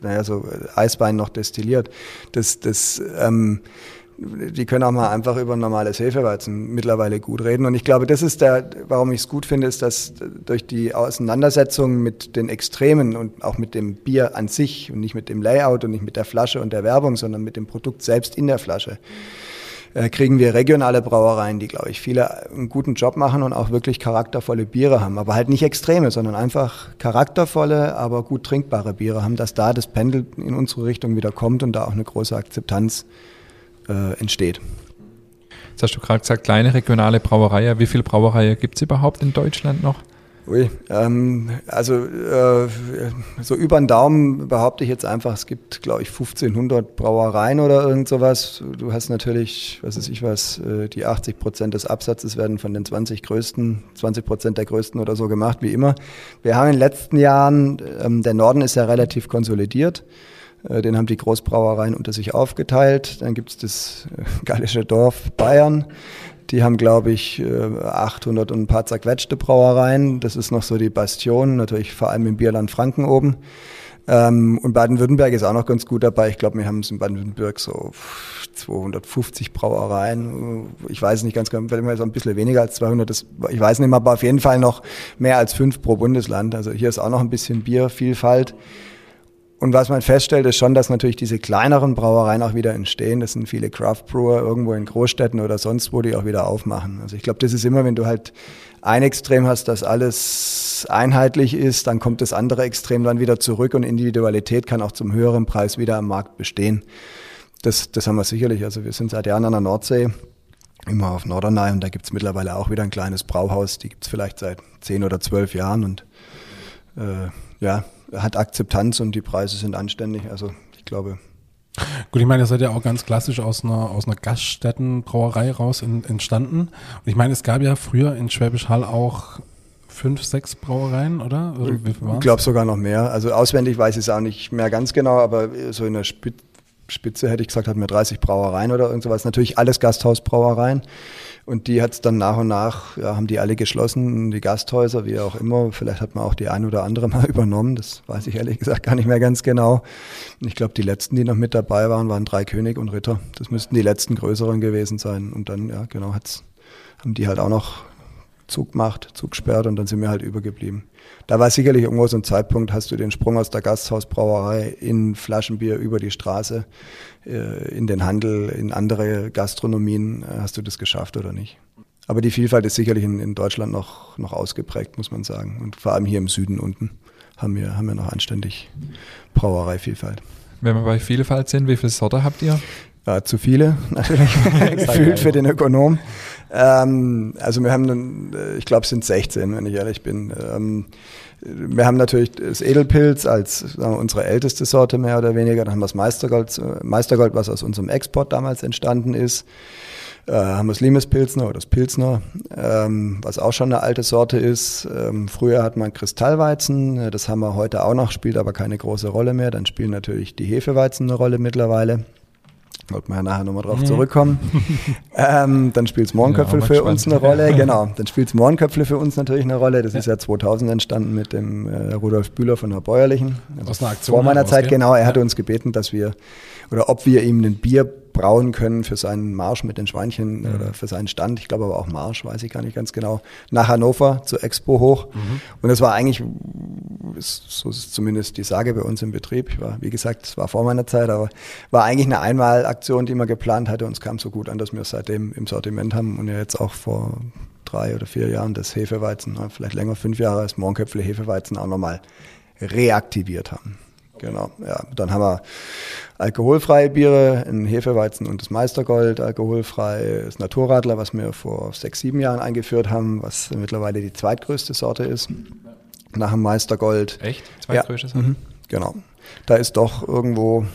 naja, so Eisbein noch destilliert. Das, das, ähm, die können auch mal einfach über ein normales Hefeweizen mittlerweile gut reden. Und ich glaube, das ist der, warum ich es gut finde, ist, dass durch die Auseinandersetzung mit den Extremen und auch mit dem Bier an sich und nicht mit dem Layout und nicht mit der Flasche und der Werbung, sondern mit dem Produkt selbst in der Flasche, äh, kriegen wir regionale Brauereien, die, glaube ich, viele einen guten Job machen und auch wirklich charaktervolle Biere haben. Aber halt nicht extreme, sondern einfach charaktervolle, aber gut trinkbare Biere haben, dass da das Pendel in unsere Richtung wieder kommt und da auch eine große Akzeptanz äh, entsteht. Jetzt hast du gerade gesagt, kleine regionale Brauereien. Wie viele Brauereien gibt es überhaupt in Deutschland noch? Ui, ähm, also äh, so über den Daumen behaupte ich jetzt einfach, es gibt, glaube ich, 1500 Brauereien oder irgend sowas. Du hast natürlich, was weiß ich was, äh, die 80 Prozent des Absatzes werden von den 20 größten, 20 Prozent der größten oder so gemacht, wie immer. Wir haben in den letzten Jahren, ähm, der Norden ist ja relativ konsolidiert. Äh, den haben die Großbrauereien unter sich aufgeteilt. Dann gibt es das äh, gallische Dorf Bayern. Die haben, glaube ich, 800 äh, und ein paar zerquetschte Brauereien. Das ist noch so die Bastion, natürlich vor allem im Bierland Franken oben. Ähm, und Baden-Württemberg ist auch noch ganz gut dabei. Ich glaube, wir haben es in Baden-Württemberg so 250 Brauereien. Ich weiß nicht ganz genau, vielleicht so ein bisschen weniger als 200. Das, ich weiß nicht mehr, aber auf jeden Fall noch mehr als fünf pro Bundesland. Also hier ist auch noch ein bisschen Biervielfalt. Und was man feststellt, ist schon, dass natürlich diese kleineren Brauereien auch wieder entstehen. Das sind viele Craft Brewer irgendwo in Großstädten oder sonst wo, die auch wieder aufmachen. Also ich glaube, das ist immer, wenn du halt ein Extrem hast, dass alles einheitlich ist, dann kommt das andere Extrem dann wieder zurück und Individualität kann auch zum höheren Preis wieder am Markt bestehen. Das, das haben wir sicherlich. Also wir sind seit Jahren an der Nordsee, immer auf Norderney und da gibt's mittlerweile auch wieder ein kleines Brauhaus. Die gibt's vielleicht seit zehn oder zwölf Jahren und äh, ja, hat Akzeptanz und die Preise sind anständig. Also ich glaube. Gut, ich meine, ihr seid ja auch ganz klassisch aus einer, aus einer Gaststättenbrauerei raus in, entstanden. Und ich meine, es gab ja früher in Schwäbisch Hall auch fünf, sechs Brauereien, oder? oder ich glaube sogar noch mehr. Also auswendig weiß ich es auch nicht mehr ganz genau, aber so in der Spitze hätte ich gesagt, hatten wir 30 Brauereien oder irgend sowas. Natürlich alles Gasthausbrauereien. Und die hat es dann nach und nach, ja, haben die alle geschlossen, die Gasthäuser, wie auch immer. Vielleicht hat man auch die ein oder andere mal übernommen. Das weiß ich ehrlich gesagt gar nicht mehr ganz genau. Ich glaube, die letzten, die noch mit dabei waren, waren drei König und Ritter. Das müssten die letzten größeren gewesen sein. Und dann, ja, genau, hat's, haben die halt auch noch Zug gemacht, Zug gesperrt und dann sind wir halt übergeblieben. Da war sicherlich irgendwo so ein Zeitpunkt, hast du den Sprung aus der Gasthausbrauerei in Flaschenbier über die Straße, äh, in den Handel, in andere Gastronomien, äh, hast du das geschafft oder nicht? Aber die Vielfalt ist sicherlich in, in Deutschland noch, noch ausgeprägt, muss man sagen. Und vor allem hier im Süden unten haben wir, haben wir noch anständig Brauereivielfalt. Wenn wir bei Vielfalt sind, wie viele Sorte habt ihr? Ja, zu viele, natürlich, gefühlt für den Ökonom. Ähm, also wir haben, dann, äh, ich glaube, es sind 16, wenn ich ehrlich bin. Ähm, wir haben natürlich das Edelpilz als sagen wir, unsere älteste Sorte mehr oder weniger. Dann haben wir das Meistergold, Meistergold, was aus unserem Export damals entstanden ist. Äh, haben wir das Limespilzner oder das Pilzner, ähm, was auch schon eine alte Sorte ist. Ähm, früher hat man Kristallweizen, das haben wir heute auch noch, spielt aber keine große Rolle mehr. Dann spielen natürlich die Hefeweizen eine Rolle mittlerweile. Wollten wir ja nachher nochmal drauf zurückkommen. ähm, dann spielt Mohrenköpfel ja, für uns eine Rolle. Genau, dann spielt Mohrenköpfel für uns natürlich eine Rolle. Das ja. ist ja 2000 entstanden mit dem äh, Rudolf Bühler von der Bäuerlichen. Also Aus einer Aktion vor meiner Zeit, genau. Er hatte uns gebeten, dass wir, oder ob wir ihm ein Bier brauen können für seinen Marsch mit den Schweinchen mhm. oder für seinen Stand. Ich glaube aber auch Marsch, weiß ich gar nicht ganz genau. Nach Hannover zur Expo hoch. Mhm. Und das war eigentlich, so ist zumindest die Sage bei uns im Betrieb. Ich war, wie gesagt, es war vor meiner Zeit, aber war eigentlich eine Einmalaktion, die man geplant hatte und es kam so gut an, dass wir es seitdem im Sortiment haben und ja jetzt auch vor drei oder vier Jahren das Hefeweizen, vielleicht länger, fünf Jahre, das Morgenköpfle Hefeweizen auch nochmal reaktiviert haben. Genau, ja. Dann haben wir alkoholfreie Biere, ein Hefeweizen und das Meistergold, alkoholfrei, das Naturradler, was wir vor sechs, sieben Jahren eingeführt haben, was mittlerweile die zweitgrößte Sorte ist. Nach dem Meistergold. Echt? Zweitgrößte ja. Sorte? Mhm. Genau. Da ist doch irgendwo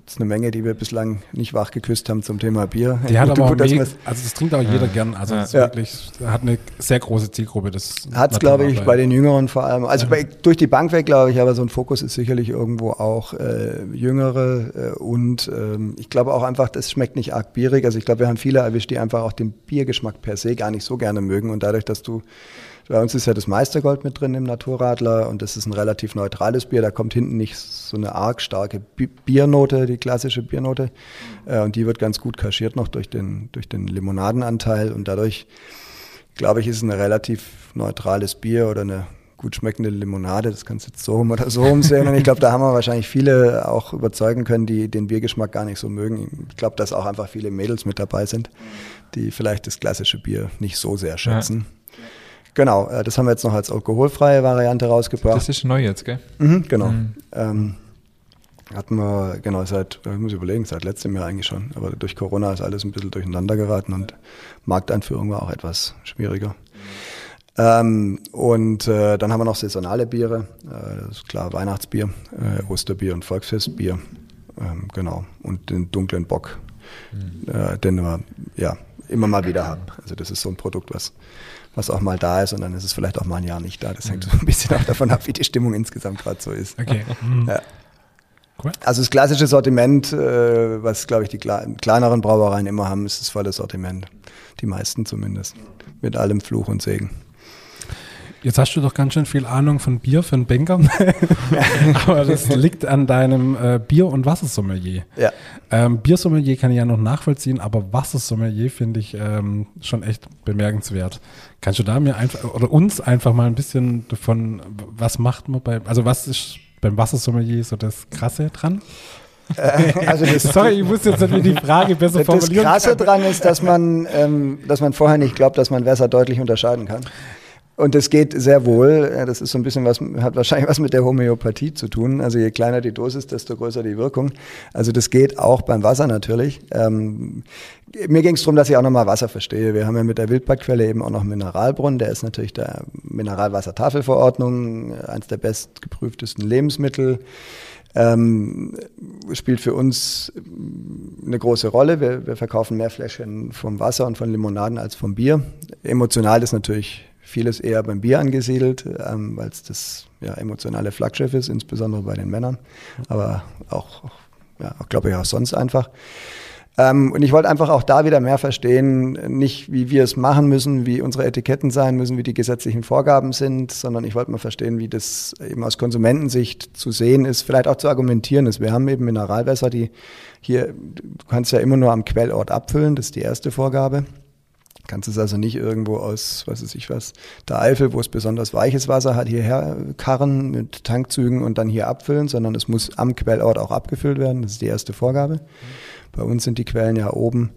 gibt es eine Menge, die wir bislang nicht wach geküsst haben zum Thema Bier. Die hat aber gut, mega, also das trinkt auch jeder ja. gern. Also es ja. wirklich hat eine sehr große Zielgruppe. Hat es, glaube ich, bei den Jüngeren vor allem. Also ja. bei, durch die Bank weg, glaube ich, aber so ein Fokus ist sicherlich irgendwo auch äh, Jüngere äh, und ähm, ich glaube auch einfach, das schmeckt nicht arg bierig. Also ich glaube, wir haben viele erwischt, die einfach auch den Biergeschmack per se gar nicht so gerne mögen und dadurch, dass du bei uns ist ja das Meistergold mit drin im Naturradler und das ist ein relativ neutrales Bier. Da kommt hinten nicht so eine arg starke Biernote, die klassische Biernote. Äh, und die wird ganz gut kaschiert noch durch den, durch den Limonadenanteil. Und dadurch, glaube ich, ist es ein relativ neutrales Bier oder eine gut schmeckende Limonade. Das kannst du jetzt so rum oder so umsehen. Und ich glaube, da haben wir wahrscheinlich viele auch überzeugen können, die den Biergeschmack gar nicht so mögen. Ich glaube, dass auch einfach viele Mädels mit dabei sind, die vielleicht das klassische Bier nicht so sehr schätzen. Ja. Genau, äh, das haben wir jetzt noch als alkoholfreie Variante rausgebracht. Das ist neu jetzt, gell? Mhm, genau. Mhm. Ähm, hatten wir, genau, seit, ich muss überlegen, seit letztem Jahr eigentlich schon. Aber durch Corona ist alles ein bisschen durcheinander geraten und Markteinführung war auch etwas schwieriger. Ähm, und äh, dann haben wir noch saisonale Biere, äh, das ist klar Weihnachtsbier, äh, Osterbier und Volksfestbier, ähm, genau. Und den dunklen Bock, mhm. äh, den wir ja immer mal wieder haben. Also das ist so ein Produkt, was was auch mal da ist und dann ist es vielleicht auch mal ein Jahr nicht da. Das hängt mhm. so ein bisschen auch davon ab, wie die Stimmung insgesamt gerade so ist. Okay. Mhm. Ja. Cool. Also das klassische Sortiment, äh, was glaube ich die kleineren Brauereien immer haben, ist das volle Sortiment. Die meisten zumindest. Mit allem Fluch und Segen. Jetzt hast du doch ganz schön viel Ahnung von Bier für einen Banker. Aber das liegt an deinem äh, Bier- und Wassersommelier. Ja. Ähm, Biersommelier kann ich ja noch nachvollziehen, aber Wassersommelier finde ich ähm, schon echt bemerkenswert. Kannst du da mir einfach oder uns einfach mal ein bisschen davon, was macht man bei, also was ist beim Wassersommelier so das Krasse dran? Äh, also das, Sorry, ich muss jetzt nicht die Frage besser formulieren. Das Krasse kann. dran ist, dass man, ähm, dass man vorher nicht glaubt, dass man Wässer deutlich unterscheiden kann. Und das geht sehr wohl. Das ist so ein bisschen was, hat wahrscheinlich was mit der Homöopathie zu tun. Also je kleiner die Dosis, desto größer die Wirkung. Also das geht auch beim Wasser natürlich. Ähm, mir ging es darum, dass ich auch nochmal Wasser verstehe. Wir haben ja mit der Wildbadquelle eben auch noch Mineralbrunnen. Der ist natürlich der Mineralwassertafelverordnung, eines der bestgeprüftesten Lebensmittel. Ähm, spielt für uns eine große Rolle. Wir, wir verkaufen mehr Fläschchen vom Wasser und von Limonaden als vom Bier. Emotional ist natürlich vieles eher beim Bier angesiedelt, ähm, weil es das ja, emotionale Flaggschiff ist, insbesondere bei den Männern, aber auch, ja, glaube ich, auch sonst einfach. Ähm, und ich wollte einfach auch da wieder mehr verstehen, nicht wie wir es machen müssen, wie unsere Etiketten sein müssen, wie die gesetzlichen Vorgaben sind, sondern ich wollte mal verstehen, wie das eben aus Konsumentensicht zu sehen ist, vielleicht auch zu argumentieren ist. Wir haben eben Mineralwässer, die hier, du kannst ja immer nur am Quellort abfüllen, das ist die erste Vorgabe. Kannst es also nicht irgendwo aus, was weiß ich was, der Eifel, wo es besonders weiches Wasser hat, hierher karren mit Tankzügen und dann hier abfüllen, sondern es muss am Quellort auch abgefüllt werden. Das ist die erste Vorgabe. Mhm. Bei uns sind die Quellen ja oben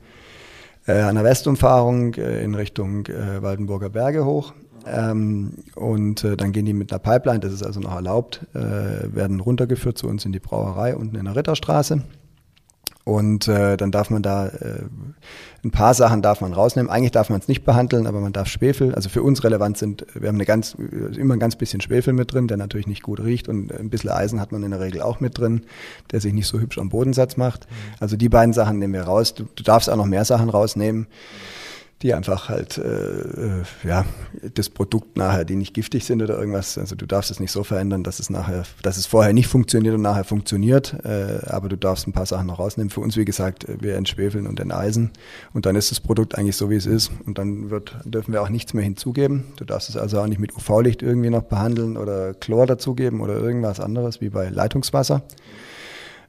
äh, an der Westumfahrung äh, in Richtung äh, Waldenburger Berge hoch. Ähm, und äh, dann gehen die mit einer Pipeline, das ist also noch erlaubt, äh, werden runtergeführt zu uns in die Brauerei unten in der Ritterstraße. Und äh, dann darf man da äh, ein paar Sachen darf man rausnehmen. Eigentlich darf man es nicht behandeln, aber man darf Schwefel. Also für uns relevant sind, wir haben eine ganz, immer ein ganz bisschen Schwefel mit drin, der natürlich nicht gut riecht und ein bisschen Eisen hat man in der Regel auch mit drin, der sich nicht so hübsch am Bodensatz macht. Also die beiden Sachen nehmen wir raus. Du, du darfst auch noch mehr Sachen rausnehmen die einfach halt, äh, äh, ja, das Produkt nachher, die nicht giftig sind oder irgendwas. Also du darfst es nicht so verändern, dass es nachher, dass es vorher nicht funktioniert und nachher funktioniert. Äh, aber du darfst ein paar Sachen noch rausnehmen. Für uns, wie gesagt, wir entschwefeln und enteisen. Und dann ist das Produkt eigentlich so, wie es ist. Und dann wird, dürfen wir auch nichts mehr hinzugeben. Du darfst es also auch nicht mit UV-Licht irgendwie noch behandeln oder Chlor dazugeben oder irgendwas anderes, wie bei Leitungswasser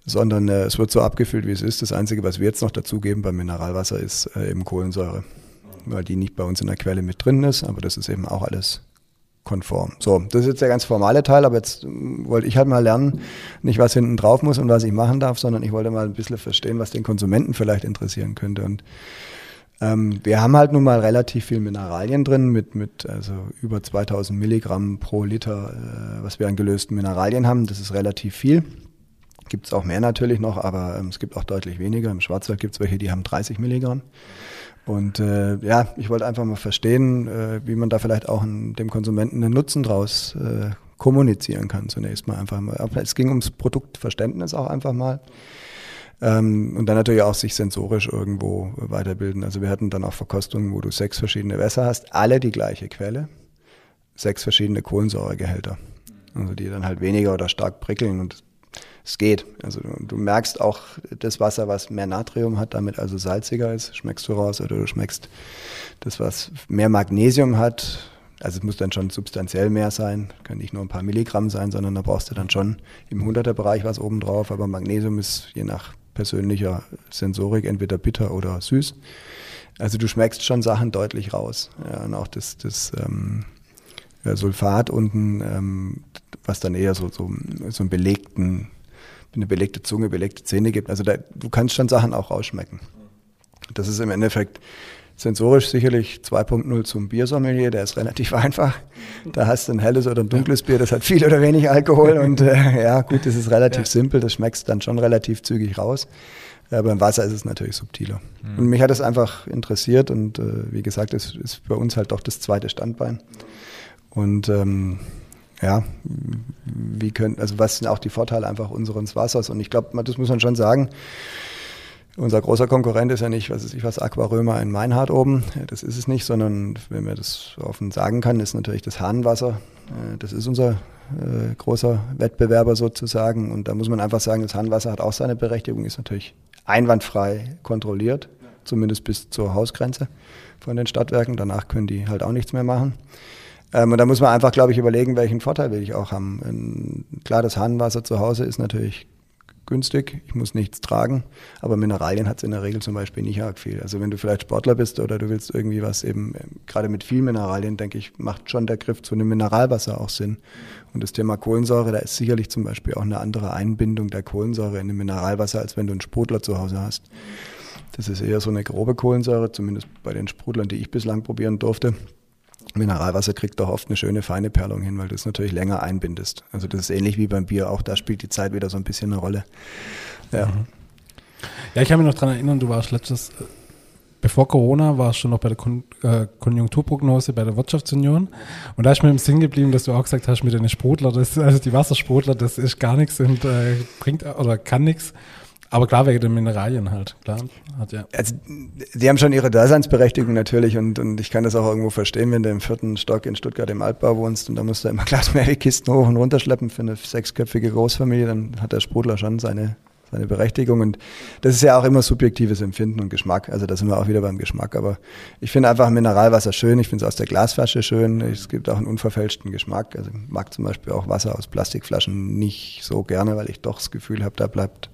sondern äh, es wird so abgefüllt, wie es ist. Das Einzige, was wir jetzt noch dazugeben beim Mineralwasser, ist äh, eben Kohlensäure weil die nicht bei uns in der Quelle mit drin ist, aber das ist eben auch alles konform. So, das ist jetzt der ganz formale Teil, aber jetzt ähm, wollte ich halt mal lernen, nicht was hinten drauf muss und was ich machen darf, sondern ich wollte mal ein bisschen verstehen, was den Konsumenten vielleicht interessieren könnte. Und ähm, wir haben halt nun mal relativ viel Mineralien drin, mit, mit also über 2000 Milligramm pro Liter, äh, was wir an gelösten Mineralien haben. Das ist relativ viel. Gibt es auch mehr natürlich noch, aber ähm, es gibt auch deutlich weniger. Im Schwarzwald gibt es welche, die haben 30 Milligramm. Und äh, ja, ich wollte einfach mal verstehen, äh, wie man da vielleicht auch in, dem Konsumenten einen Nutzen draus äh, kommunizieren kann. Zunächst mal einfach mal. Aber es ging ums Produktverständnis auch einfach mal. Ähm, und dann natürlich auch sich sensorisch irgendwo weiterbilden. Also wir hatten dann auch Verkostungen, wo du sechs verschiedene Wässer hast, alle die gleiche Quelle, sechs verschiedene Kohlensäuregehälter. Also die dann halt weniger oder stark prickeln und es geht. Also du, du, merkst auch das Wasser, was mehr Natrium hat, damit also salziger ist, schmeckst du raus. Oder du schmeckst das, was mehr Magnesium hat. Also es muss dann schon substanziell mehr sein, kann nicht nur ein paar Milligramm sein, sondern da brauchst du dann schon im 100er Bereich was obendrauf. Aber Magnesium ist je nach persönlicher Sensorik entweder bitter oder süß. Also du schmeckst schon Sachen deutlich raus. Ja, und auch das, das ähm, Sulfat unten, ähm, was dann eher so, so, so einen belegten eine belegte Zunge, belegte Zähne gibt. Also da, du kannst schon Sachen auch rausschmecken. Das ist im Endeffekt sensorisch sicherlich 2.0 zum Biersommelier, der ist relativ einfach. Da hast du ein helles oder ein dunkles Bier, das hat viel oder wenig Alkohol und äh, ja gut, das ist relativ ja. simpel, das schmeckst dann schon relativ zügig raus. Äh, beim Wasser ist es natürlich subtiler. Mhm. Und mich hat es einfach interessiert und äh, wie gesagt, es ist bei uns halt doch das zweite Standbein. Und ähm, ja, wie können, also was sind auch die Vorteile einfach unseres Wassers? Und ich glaube, das muss man schon sagen. Unser großer Konkurrent ist ja nicht, was ist ich was, Aquarömer in Meinhard oben. Das ist es nicht, sondern wenn man das offen sagen kann, ist natürlich das Hahnenwasser. Äh, das ist unser äh, großer Wettbewerber sozusagen. Und da muss man einfach sagen, das Hahnenwasser hat auch seine Berechtigung, ist natürlich einwandfrei kontrolliert, zumindest bis zur Hausgrenze von den Stadtwerken. Danach können die halt auch nichts mehr machen. Ähm, und da muss man einfach, glaube ich, überlegen, welchen Vorteil will ich auch haben. Und klar, das Hahnenwasser zu Hause ist natürlich günstig, ich muss nichts tragen, aber Mineralien hat es in der Regel zum Beispiel nicht arg viel. Also wenn du vielleicht Sportler bist oder du willst irgendwie was eben, gerade mit viel Mineralien, denke ich, macht schon der Griff zu einem Mineralwasser auch Sinn. Und das Thema Kohlensäure, da ist sicherlich zum Beispiel auch eine andere Einbindung der Kohlensäure in einem Mineralwasser, als wenn du einen Sprudler zu Hause hast. Das ist eher so eine grobe Kohlensäure, zumindest bei den Sprudlern, die ich bislang probieren durfte. Mineralwasser kriegt doch oft eine schöne feine Perlung hin, weil du es natürlich länger einbindest. Also das ist ähnlich wie beim Bier, auch da spielt die Zeit wieder so ein bisschen eine Rolle. Ja, mhm. ja ich kann mich noch daran erinnern, du warst letztes, bevor Corona, warst du noch bei der Kon äh, Konjunkturprognose bei der Wirtschaftsunion und da ist mir im Sinn geblieben, dass du auch gesagt hast, mit den Sprudler, das, also die Wassersprudler, das ist gar nichts und äh, bringt oder kann nichts. Aber klar, wegen den Mineralien halt, klar. Hat ja. Also, die haben schon ihre Daseinsberechtigung natürlich und, und ich kann das auch irgendwo verstehen, wenn du im vierten Stock in Stuttgart im Altbau wohnst und da musst du immer gleich mehrere Kisten hoch und runter schleppen für eine sechsköpfige Großfamilie, dann hat der Sprudler schon seine, seine Berechtigung. Und das ist ja auch immer subjektives Empfinden und Geschmack. Also da sind wir auch wieder beim Geschmack. Aber ich finde einfach Mineralwasser schön. Ich finde es aus der Glasflasche schön. Es gibt auch einen unverfälschten Geschmack. Also ich mag zum Beispiel auch Wasser aus Plastikflaschen nicht so gerne, weil ich doch das Gefühl habe, da bleibt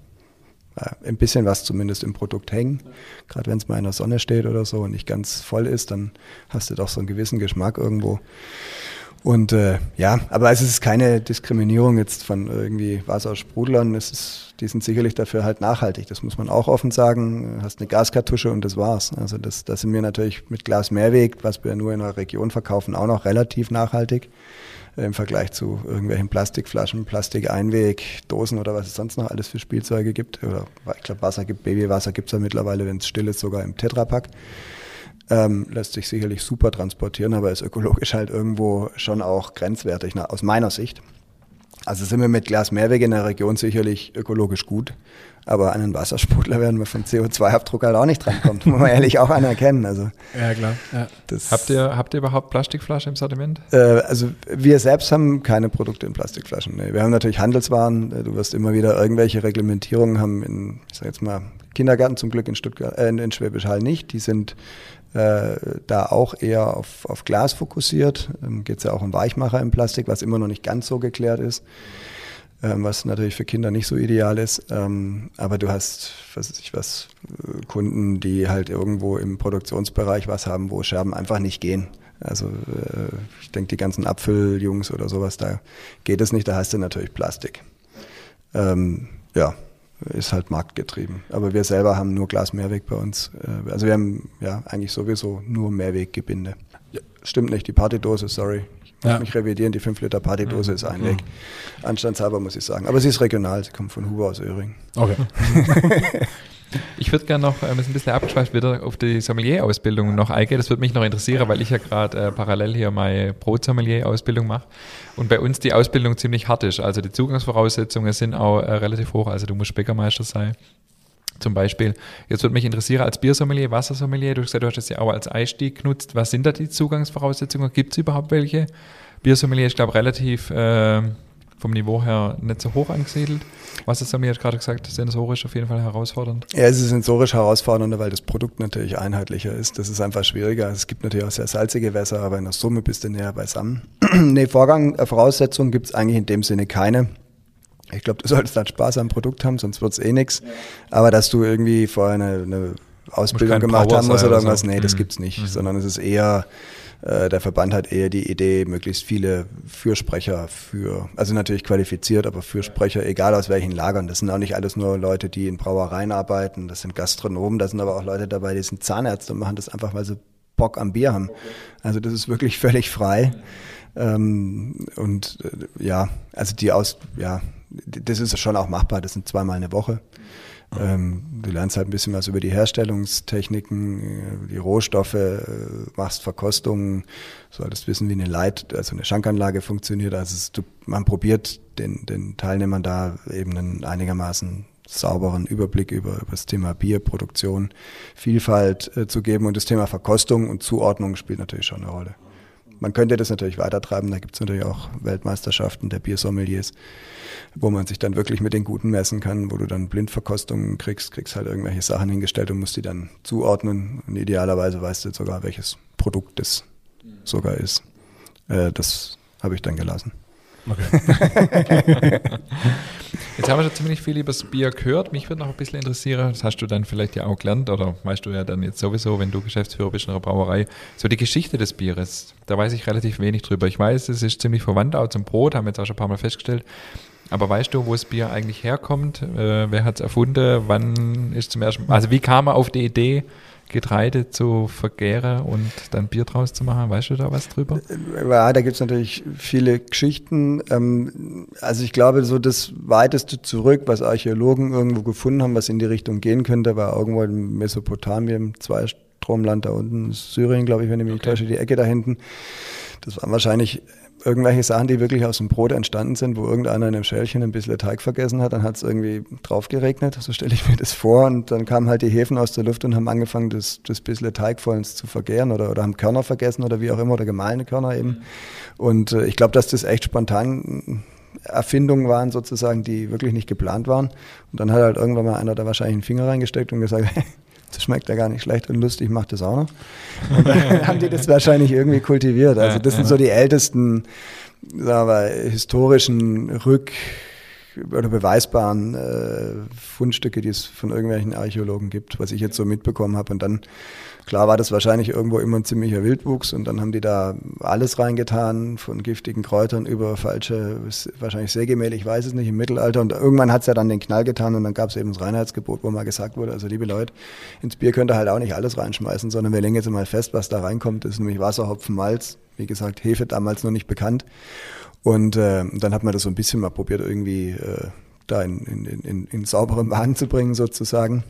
ein bisschen was zumindest im Produkt hängen. Gerade wenn es mal in der Sonne steht oder so und nicht ganz voll ist, dann hast du doch so einen gewissen Geschmack irgendwo. Und äh, ja, aber es ist keine Diskriminierung jetzt von irgendwie Wassersprudlern. Es ist, die sind sicherlich dafür halt nachhaltig. Das muss man auch offen sagen. Du hast eine Gaskartusche und das war's. Also das, das sind wir natürlich mit Glas Mehrweg, was wir nur in der Region verkaufen, auch noch relativ nachhaltig im Vergleich zu irgendwelchen Plastikflaschen, Plastikeinweg, Dosen oder was es sonst noch alles für Spielzeuge gibt. Oder ich glaube, Wasser gibt, Babywasser gibt es ja mittlerweile, wenn es still ist, sogar im Tetrapack. Ähm, lässt sich sicherlich super transportieren, aber ist ökologisch halt irgendwo schon auch grenzwertig, na, aus meiner Sicht. Also sind wir mit Glas Mehrweg in der Region sicherlich ökologisch gut. Aber an einen Wassersprudler werden wir vom CO2-Abdruck halt auch nicht drankommen. muss man ehrlich auch anerkennen. Also, ja, klar. Ja. habt, ihr, habt ihr überhaupt Plastikflasche im Sortiment? Äh, also wir selbst haben keine Produkte in Plastikflaschen. Nee. Wir haben natürlich Handelswaren. Du wirst immer wieder irgendwelche Reglementierungen haben in, ich sag jetzt mal, Kindergarten zum Glück in Stuttgart, äh, in Schwäbisch Hall nicht. Die sind äh, da auch eher auf, auf Glas fokussiert. Ähm, Geht es ja auch um Weichmacher im Plastik, was immer noch nicht ganz so geklärt ist, ähm, was natürlich für Kinder nicht so ideal ist. Ähm, aber du hast, was weiß ich was, äh, Kunden, die halt irgendwo im Produktionsbereich was haben, wo Scherben einfach nicht gehen. Also äh, ich denke, die ganzen Apfeljungs oder sowas, da geht es nicht, da heißt es natürlich Plastik. Ähm, ja, ist halt marktgetrieben. Aber wir selber haben nur Glas Mehrweg bei uns. Äh, also wir haben ja eigentlich sowieso nur Mehrweggebinde. Ja, stimmt nicht, die Partydose, sorry. Ich muss ja. mich revidieren, die 5 Liter Partydose ist Einweg. Mhm. Anstandshalber muss ich sagen. Aber sie ist regional, sie kommt von Huber aus Öhring. Okay. Ich würde gerne noch, äh, wir sind ein bisschen abgeschweift, wieder auf die Sommelier-Ausbildung noch eingehen. Das würde mich noch interessieren, weil ich ja gerade äh, parallel hier meine Brot-Sommelier-Ausbildung mache und bei uns die Ausbildung ziemlich hart ist. Also die Zugangsvoraussetzungen sind auch äh, relativ hoch. Also du musst Bäckermeister sein zum Beispiel. Jetzt würde mich interessieren, als Biersommelier, Wassersommelier, du hast gesagt, du hast das ja auch als Einstieg genutzt. Was sind da die Zugangsvoraussetzungen? Gibt es überhaupt welche? Biersommelier ist, glaube ich, relativ äh, vom Niveau her nicht so hoch angesiedelt. Was ist mir gerade gesagt, sensorisch auf jeden Fall herausfordernd? Ja, es ist sensorisch herausfordernder, weil das Produkt natürlich einheitlicher ist. Das ist einfach schwieriger. Es gibt natürlich auch sehr salzige Wässer, aber in der Summe bist du näher beisammen. nee, Vorgang, äh, Voraussetzungen gibt es eigentlich in dem Sinne keine. Ich glaube, du solltest dann Spaß am Produkt haben, sonst wird es eh nichts. Aber dass du irgendwie vorher eine, eine Ausbildung gemacht haben musst oder irgendwas, so. nee, das mhm. gibt's nicht. Mhm. Sondern es ist eher der Verband hat eher die Idee, möglichst viele Fürsprecher für, also natürlich qualifiziert, aber Fürsprecher, egal aus welchen Lagern. Das sind auch nicht alles nur Leute, die in Brauereien arbeiten, das sind Gastronomen, da sind aber auch Leute dabei, die sind Zahnärzte und machen das einfach, weil sie Bock am Bier haben. Also das ist wirklich völlig frei. Ähm, und äh, ja, also die aus, ja, das ist schon auch machbar, das sind zweimal eine Woche. Ähm, du lernst halt ein bisschen was über die Herstellungstechniken, äh, die Rohstoffe, äh, machst Verkostungen, solltest wissen, wie eine Leit, also eine Schankanlage funktioniert. Also es, du, man probiert den, den Teilnehmern da eben einen einigermaßen sauberen Überblick über, über das Thema Bierproduktion, Vielfalt äh, zu geben und das Thema Verkostung und Zuordnung spielt natürlich schon eine Rolle. Man könnte das natürlich weitertreiben, da gibt es natürlich auch Weltmeisterschaften der Biersommeliers wo man sich dann wirklich mit den Guten messen kann, wo du dann Blindverkostungen kriegst, kriegst halt irgendwelche Sachen hingestellt und musst die dann zuordnen. Und idealerweise weißt du sogar, welches Produkt es sogar ist. Äh, das habe ich dann gelassen. Okay. Jetzt haben wir schon ziemlich viel über das Bier gehört. Mich würde noch ein bisschen interessieren, das hast du dann vielleicht ja auch gelernt oder weißt du ja dann jetzt sowieso, wenn du Geschäftsführer bist in einer Brauerei, so die Geschichte des Bieres. Da weiß ich relativ wenig drüber. Ich weiß, es ist ziemlich verwandt auch zum Brot, haben wir jetzt auch schon ein paar Mal festgestellt. Aber weißt du, wo das Bier eigentlich herkommt? Äh, wer hat es erfunden? Wann ist zum ersten Mal? Also wie kam er auf die Idee, Getreide zu vergären und dann Bier draus zu machen? Weißt du da was drüber? Ja, da gibt es natürlich viele Geschichten. Ähm, also ich glaube, so das weiteste zurück, was Archäologen irgendwo gefunden haben, was in die Richtung gehen könnte, war irgendwo in Mesopotamien, zwei Stromland da unten, Syrien, glaube ich, wenn ich mich nicht täusche, die Ecke da hinten. Das waren wahrscheinlich irgendwelche Sachen, die wirklich aus dem Brot entstanden sind, wo irgendeiner in einem Schälchen ein bisschen Teig vergessen hat, dann hat es irgendwie drauf geregnet, so stelle ich mir das vor. Und dann kamen halt die Hefen aus der Luft und haben angefangen, das, das bisschen Teig vollends zu vergehren oder, oder haben Körner vergessen oder wie auch immer, oder gemahlene Körner eben. Und äh, ich glaube, dass das echt spontan Erfindungen waren sozusagen, die wirklich nicht geplant waren. Und dann hat halt irgendwann mal einer da wahrscheinlich einen Finger reingesteckt und gesagt, das schmeckt ja gar nicht schlecht und lustig, mach das auch noch. Und dann haben die das wahrscheinlich irgendwie kultiviert. Also das sind so die ältesten, sagen wir, historischen Rück- oder beweisbaren äh, Fundstücke, die es von irgendwelchen Archäologen gibt, was ich jetzt so mitbekommen habe. Und dann Klar war das wahrscheinlich irgendwo immer ein ziemlicher Wildwuchs und dann haben die da alles reingetan, von giftigen Kräutern über falsche, wahrscheinlich Sägemehl, ich weiß es nicht, im Mittelalter. Und irgendwann hat es ja dann den Knall getan und dann gab es eben das Reinheitsgebot, wo mal gesagt wurde, also liebe Leute, ins Bier könnt ihr halt auch nicht alles reinschmeißen, sondern wir legen jetzt mal fest, was da reinkommt. Das ist nämlich Wasser, Hopfen, Malz, wie gesagt, Hefe damals noch nicht bekannt. Und äh, dann hat man das so ein bisschen mal probiert, irgendwie äh, da in, in, in, in saubere Bahn zu bringen sozusagen.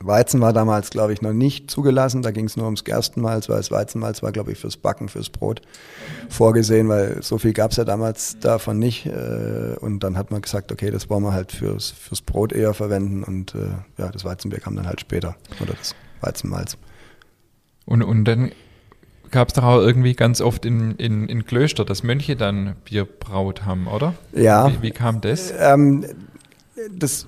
Weizen war damals, glaube ich, noch nicht zugelassen. Da ging es nur ums Gerstenmalz, weil das Weizenmalz war, glaube ich, fürs Backen, fürs Brot vorgesehen, weil so viel gab es ja damals davon nicht. Äh, und dann hat man gesagt, okay, das wollen wir halt fürs, fürs Brot eher verwenden. Und äh, ja, das Weizenbier kam dann halt später. Oder das Weizenmalz. Und, und dann gab es doch auch irgendwie ganz oft in, in, in Klöster, dass Mönche dann Bier braut haben, oder? Ja. Wie, wie kam das? Ähm, das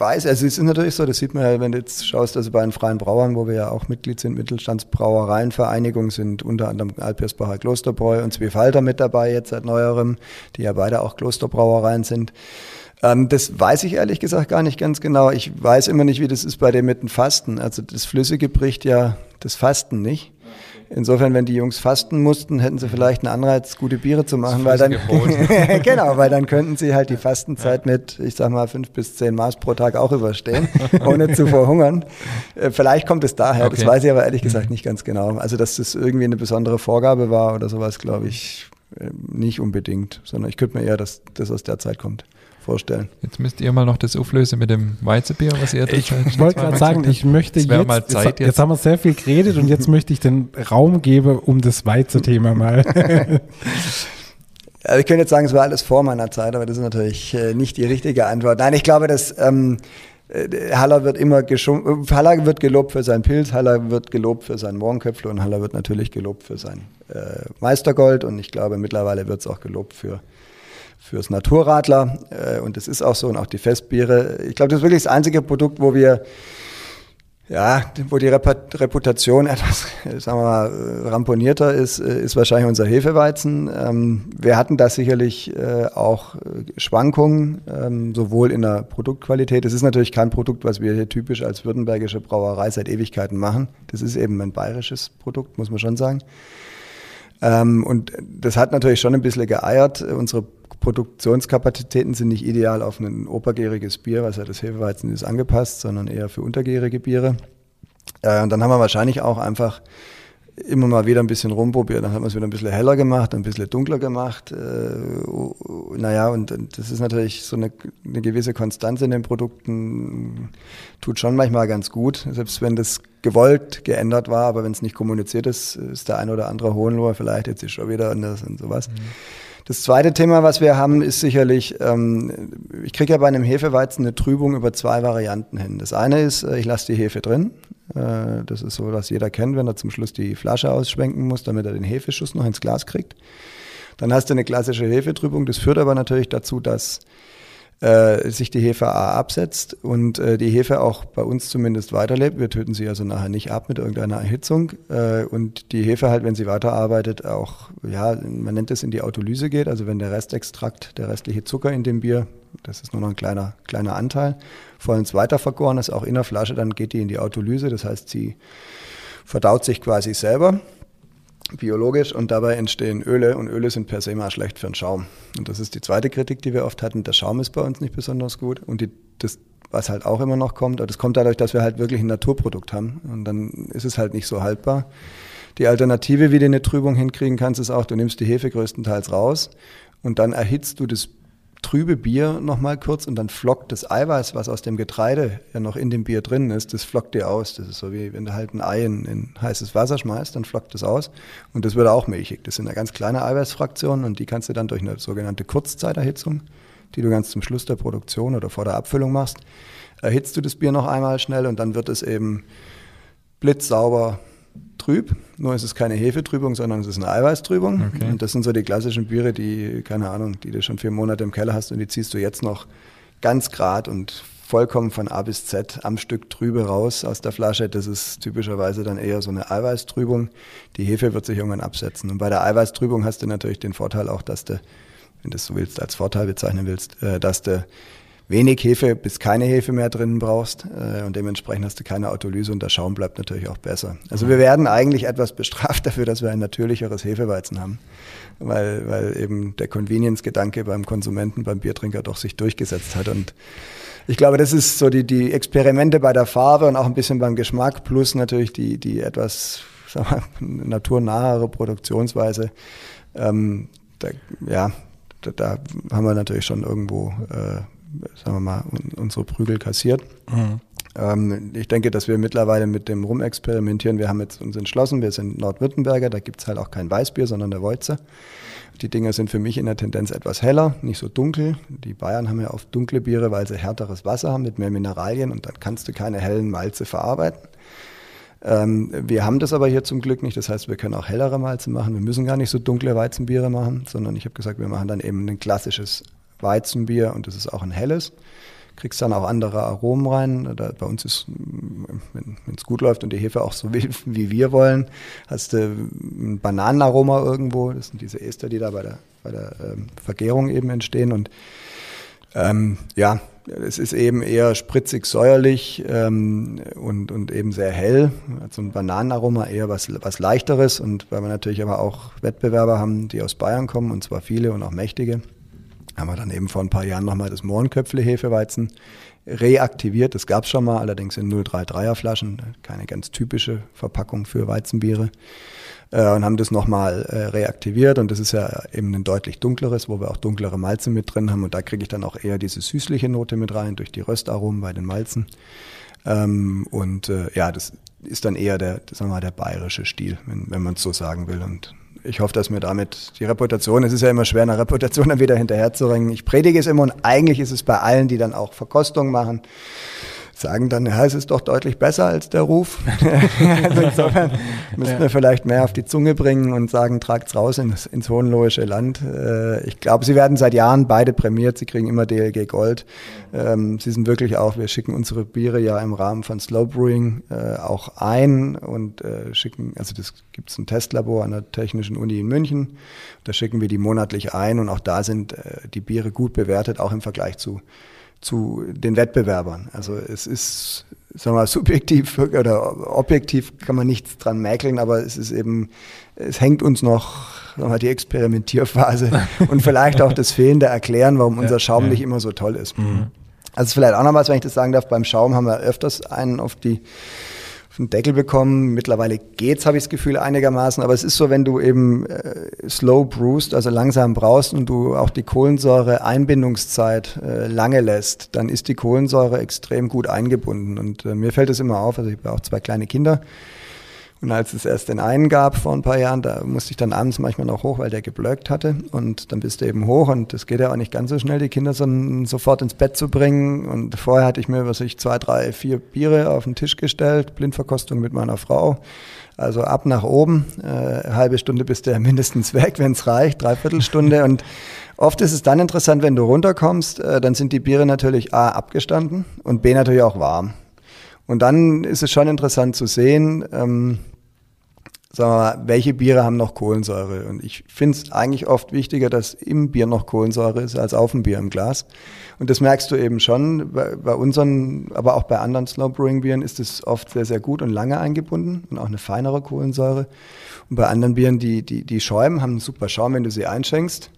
weiß, also es ist natürlich so, das sieht man ja, wenn du jetzt schaust, also bei den Freien Brauern, wo wir ja auch Mitglied sind, Mittelstandsbrauereienvereinigung, sind unter anderem Alpirsbacher Klosterbräu und Zwiefalter mit dabei jetzt seit neuerem, die ja beide auch Klosterbrauereien sind. Ähm, das weiß ich ehrlich gesagt gar nicht ganz genau. Ich weiß immer nicht, wie das ist bei dem mit dem Fasten. Also das Flüssige bricht ja das Fasten nicht. Insofern, wenn die Jungs fasten mussten, hätten sie vielleicht einen Anreiz, gute Biere zu machen, weil dann genau, weil dann könnten sie halt die Fastenzeit ja. mit, ich sag mal, fünf bis zehn Maß pro Tag auch überstehen, ohne zu verhungern. Äh, vielleicht kommt es daher, okay. das weiß ich aber ehrlich gesagt mhm. nicht ganz genau. Also, dass das irgendwie eine besondere Vorgabe war oder sowas, glaube ich, äh, nicht unbedingt, sondern ich könnte mir eher, dass das aus der Zeit kommt vorstellen. Jetzt müsst ihr mal noch das auflösen mit dem Weizenbier, was ihr Ich wollte gerade sagen, ich möchte jetzt, mal Zeit jetzt, jetzt, haben wir sehr viel geredet und jetzt möchte ich den Raum geben, um das Weizenthema mal. Also ich könnte jetzt sagen, es war alles vor meiner Zeit, aber das ist natürlich äh, nicht die richtige Antwort. Nein, ich glaube, dass ähm, äh, Haller wird immer geschum Haller wird gelobt für sein Pilz, Haller wird gelobt für sein Morgenköpfle und Haller wird natürlich gelobt für sein äh, Meistergold und ich glaube mittlerweile wird es auch gelobt für fürs Naturradler. Äh, und das ist auch so und auch die Festbiere. Ich glaube, das ist wirklich das einzige Produkt, wo wir ja, wo die Reputation etwas, sagen wir mal, ramponierter ist, äh, ist wahrscheinlich unser Hefeweizen. Ähm, wir hatten da sicherlich äh, auch Schwankungen, ähm, sowohl in der Produktqualität. Es ist natürlich kein Produkt, was wir hier typisch als württembergische Brauerei seit Ewigkeiten machen. Das ist eben ein bayerisches Produkt, muss man schon sagen. Ähm, und das hat natürlich schon ein bisschen geeiert. Unsere Produktionskapazitäten sind nicht ideal auf ein obergäriges Bier, was ja das Hefeweizen ist, angepasst, sondern eher für untergärige Biere. Äh, und dann haben wir wahrscheinlich auch einfach immer mal wieder ein bisschen rumprobiert. Dann haben wir es wieder ein bisschen heller gemacht, ein bisschen dunkler gemacht. Äh, naja, und, das ist natürlich so eine, eine gewisse Konstanz in den Produkten, tut schon manchmal ganz gut, selbst wenn das gewollt geändert war, aber wenn es nicht kommuniziert ist, ist der ein oder andere Hohenloher vielleicht jetzt ist schon wieder anders und sowas. Mhm. Das zweite Thema, was wir haben, ist sicherlich, ähm, ich kriege ja bei einem Hefeweizen eine Trübung über zwei Varianten hin. Das eine ist, äh, ich lasse die Hefe drin. Äh, das ist so, was jeder kennt, wenn er zum Schluss die Flasche ausschwenken muss, damit er den Hefeschuss noch ins Glas kriegt. Dann hast du eine klassische Hefetrübung. Das führt aber natürlich dazu, dass äh, sich die Hefe A absetzt und äh, die Hefe auch bei uns zumindest weiterlebt. Wir töten sie also nachher nicht ab mit irgendeiner Erhitzung. Äh, und die Hefe halt, wenn sie weiterarbeitet, auch, ja, man nennt es in die Autolyse geht, also wenn der Restextrakt, der restliche Zucker in dem Bier, das ist nur noch ein kleiner, kleiner Anteil, vollends weitervergoren ist, auch in der Flasche, dann geht die in die Autolyse, das heißt, sie verdaut sich quasi selber biologisch und dabei entstehen Öle und Öle sind per se mal schlecht für den Schaum. Und das ist die zweite Kritik, die wir oft hatten. Der Schaum ist bei uns nicht besonders gut und die, das, was halt auch immer noch kommt, das kommt dadurch, dass wir halt wirklich ein Naturprodukt haben und dann ist es halt nicht so haltbar. Die Alternative, wie du eine Trübung hinkriegen kannst, ist auch, du nimmst die Hefe größtenteils raus und dann erhitzt du das trübe Bier nochmal kurz und dann flockt das Eiweiß, was aus dem Getreide ja noch in dem Bier drin ist, das flockt dir aus. Das ist so wie wenn du halt ein Ei in, in heißes Wasser schmeißt, dann flockt das aus und das wird auch milchig. Das sind eine ganz kleine Eiweißfraktionen und die kannst du dann durch eine sogenannte Kurzzeiterhitzung, die du ganz zum Schluss der Produktion oder vor der Abfüllung machst, erhitzt du das Bier noch einmal schnell und dann wird es eben blitzsauber trüb. Nur ist es keine Hefetrübung, sondern es ist eine Eiweißtrübung. Okay. Und das sind so die klassischen Biere, die, keine Ahnung, die du schon vier Monate im Keller hast und die ziehst du jetzt noch ganz grad und vollkommen von A bis Z am Stück trübe raus aus der Flasche. Das ist typischerweise dann eher so eine Eiweißtrübung. Die Hefe wird sich irgendwann absetzen. Und bei der Eiweißtrübung hast du natürlich den Vorteil auch, dass du, wenn du es so willst, als Vorteil bezeichnen willst, äh, dass du wenig Hefe bis keine Hefe mehr drinnen brauchst äh, und dementsprechend hast du keine Autolyse und der Schaum bleibt natürlich auch besser. Also wir werden eigentlich etwas bestraft dafür, dass wir ein natürlicheres Hefeweizen haben, weil, weil eben der Convenience-Gedanke beim Konsumenten, beim Biertrinker doch sich durchgesetzt hat und ich glaube, das ist so die, die Experimente bei der Farbe und auch ein bisschen beim Geschmack plus natürlich die, die etwas sagen wir, naturnahere Produktionsweise. Ähm, da, ja, da, da, haben wir natürlich schon irgendwo äh, sagen wir mal, unsere Prügel kassiert. Mhm. Ähm, ich denke, dass wir mittlerweile mit dem Rumexperimentieren, wir haben jetzt uns entschlossen, wir sind Nordwürttemberger, da gibt es halt auch kein Weißbier, sondern der Woize. Die Dinger sind für mich in der Tendenz etwas heller, nicht so dunkel. Die Bayern haben ja oft dunkle Biere, weil sie härteres Wasser haben mit mehr Mineralien und dann kannst du keine hellen Malze verarbeiten. Ähm, wir haben das aber hier zum Glück nicht. Das heißt, wir können auch hellere Malze machen. Wir müssen gar nicht so dunkle Weizenbiere machen, sondern ich habe gesagt, wir machen dann eben ein klassisches Weizenbier und das ist auch ein helles. Kriegst dann auch andere Aromen rein. Da, bei uns ist, wenn es gut läuft und die Hefe auch so will, wie wir wollen, hast du ein Bananenaroma irgendwo. Das sind diese Ester, die da bei der, bei der ähm, Vergärung eben entstehen. Und ähm, ja, es ist eben eher spritzig säuerlich ähm, und, und eben sehr hell. Also ein Bananenaroma eher was, was leichteres. Und weil wir natürlich aber auch Wettbewerber haben, die aus Bayern kommen, und zwar viele und auch mächtige, haben wir dann eben vor ein paar Jahren nochmal das Mohrenköpfle-Hefeweizen reaktiviert. Das gab es schon mal, allerdings in 033er Flaschen, keine ganz typische Verpackung für Weizenbiere. Äh, und haben das nochmal äh, reaktiviert und das ist ja eben ein deutlich dunkleres, wo wir auch dunklere Malze mit drin haben und da kriege ich dann auch eher diese süßliche Note mit rein durch die Röstaromen bei den Malzen. Ähm, und äh, ja, das ist dann eher der, sagen wir mal, der bayerische Stil, wenn, wenn man es so sagen will. Und ich hoffe, dass mir damit die Reputation, es ist ja immer schwer, eine Reputation dann wieder hinterherzuringen. Ich predige es immer und eigentlich ist es bei allen, die dann auch Verkostung machen, sagen dann, ja, es ist doch deutlich besser als der Ruf. also insofern müssten wir vielleicht mehr auf die Zunge bringen und sagen, tragt's raus ins, ins hohenlohische Land. Äh, ich glaube, sie werden seit Jahren beide prämiert, sie kriegen immer DLG Gold. Ähm, sie sind wirklich auch, wir schicken unsere Biere ja im Rahmen von Slow Brewing äh, auch ein und äh, schicken, also das gibt es ein Testlabor an der Technischen Uni in München. Da schicken wir die monatlich ein und auch da sind die Biere gut bewertet, auch im Vergleich zu zu den Wettbewerbern. Also es ist, sagen wir mal, subjektiv oder objektiv kann man nichts dran mäkeln, aber es ist eben, es hängt uns noch sagen wir mal, die Experimentierphase und vielleicht auch das fehlende Erklären, warum unser Schaum nicht immer so toll ist. Mhm. Also vielleicht auch noch was, wenn ich das sagen darf, beim Schaum haben wir öfters einen auf die einen Deckel bekommen. Mittlerweile geht's, habe ich das Gefühl, einigermaßen. Aber es ist so, wenn du eben äh, slow brewst, also langsam brauchst und du auch die Kohlensäure-Einbindungszeit äh, lange lässt, dann ist die Kohlensäure extrem gut eingebunden. Und äh, mir fällt es immer auf, also ich habe auch zwei kleine Kinder. Und als es erst den einen gab vor ein paar Jahren, da musste ich dann abends manchmal noch hoch, weil der geblöckt hatte. Und dann bist du eben hoch und das geht ja auch nicht ganz so schnell, die Kinder so, sofort ins Bett zu bringen. Und vorher hatte ich mir, was ich, zwei, drei, vier Biere auf den Tisch gestellt, Blindverkostung mit meiner Frau. Also ab nach oben, äh, halbe Stunde bist du ja mindestens weg, wenn es reicht, dreiviertel Stunde. Und oft ist es dann interessant, wenn du runterkommst, äh, dann sind die Biere natürlich A abgestanden und B natürlich auch warm. Und dann ist es schon interessant zu sehen, ähm, sagen wir mal, welche Biere haben noch Kohlensäure? Und ich finde es eigentlich oft wichtiger, dass im Bier noch Kohlensäure ist, als auf dem Bier im Glas. Und das merkst du eben schon. Bei, bei unseren, aber auch bei anderen Slow Brewing Bieren ist es oft sehr, sehr gut und lange eingebunden und auch eine feinere Kohlensäure. Und bei anderen Bieren, die, die, die schäumen, haben einen super Schaum, wenn du sie einschenkst.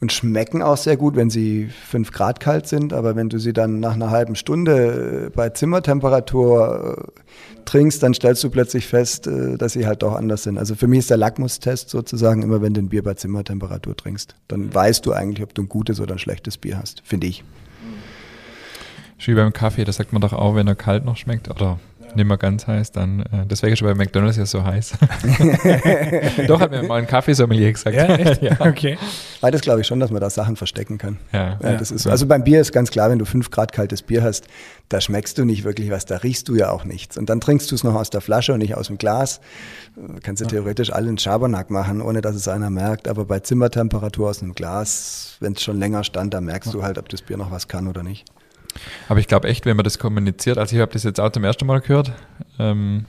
Und schmecken auch sehr gut, wenn sie fünf Grad kalt sind. Aber wenn du sie dann nach einer halben Stunde äh, bei Zimmertemperatur äh, trinkst, dann stellst du plötzlich fest, äh, dass sie halt doch anders sind. Also für mich ist der Lackmustest sozusagen immer, wenn du ein Bier bei Zimmertemperatur trinkst. Dann weißt du eigentlich, ob du ein gutes oder ein schlechtes Bier hast, finde ich. Wie beim Kaffee, das sagt man doch auch, wenn er kalt noch schmeckt oder nicht mehr ganz heiß, dann, äh, deswegen ist bei McDonalds ja so heiß. Doch, hat mir mal ein Kaffeesommelier gesagt. Ja, echt? ja. Okay. Weil das glaube ich schon, dass man da Sachen verstecken kann. Ja. ja das ist, also beim Bier ist ganz klar, wenn du fünf Grad kaltes Bier hast, da schmeckst du nicht wirklich was, da riechst du ja auch nichts. Und dann trinkst du es noch aus der Flasche und nicht aus dem Glas. Kannst du ja. theoretisch alle einen Schabernack machen, ohne dass es einer merkt. Aber bei Zimmertemperatur aus einem Glas, wenn es schon länger stand, da merkst du halt, ob das Bier noch was kann oder nicht. Aber ich glaube echt, wenn man das kommuniziert, also ich habe das jetzt auch zum ersten Mal gehört, ähm,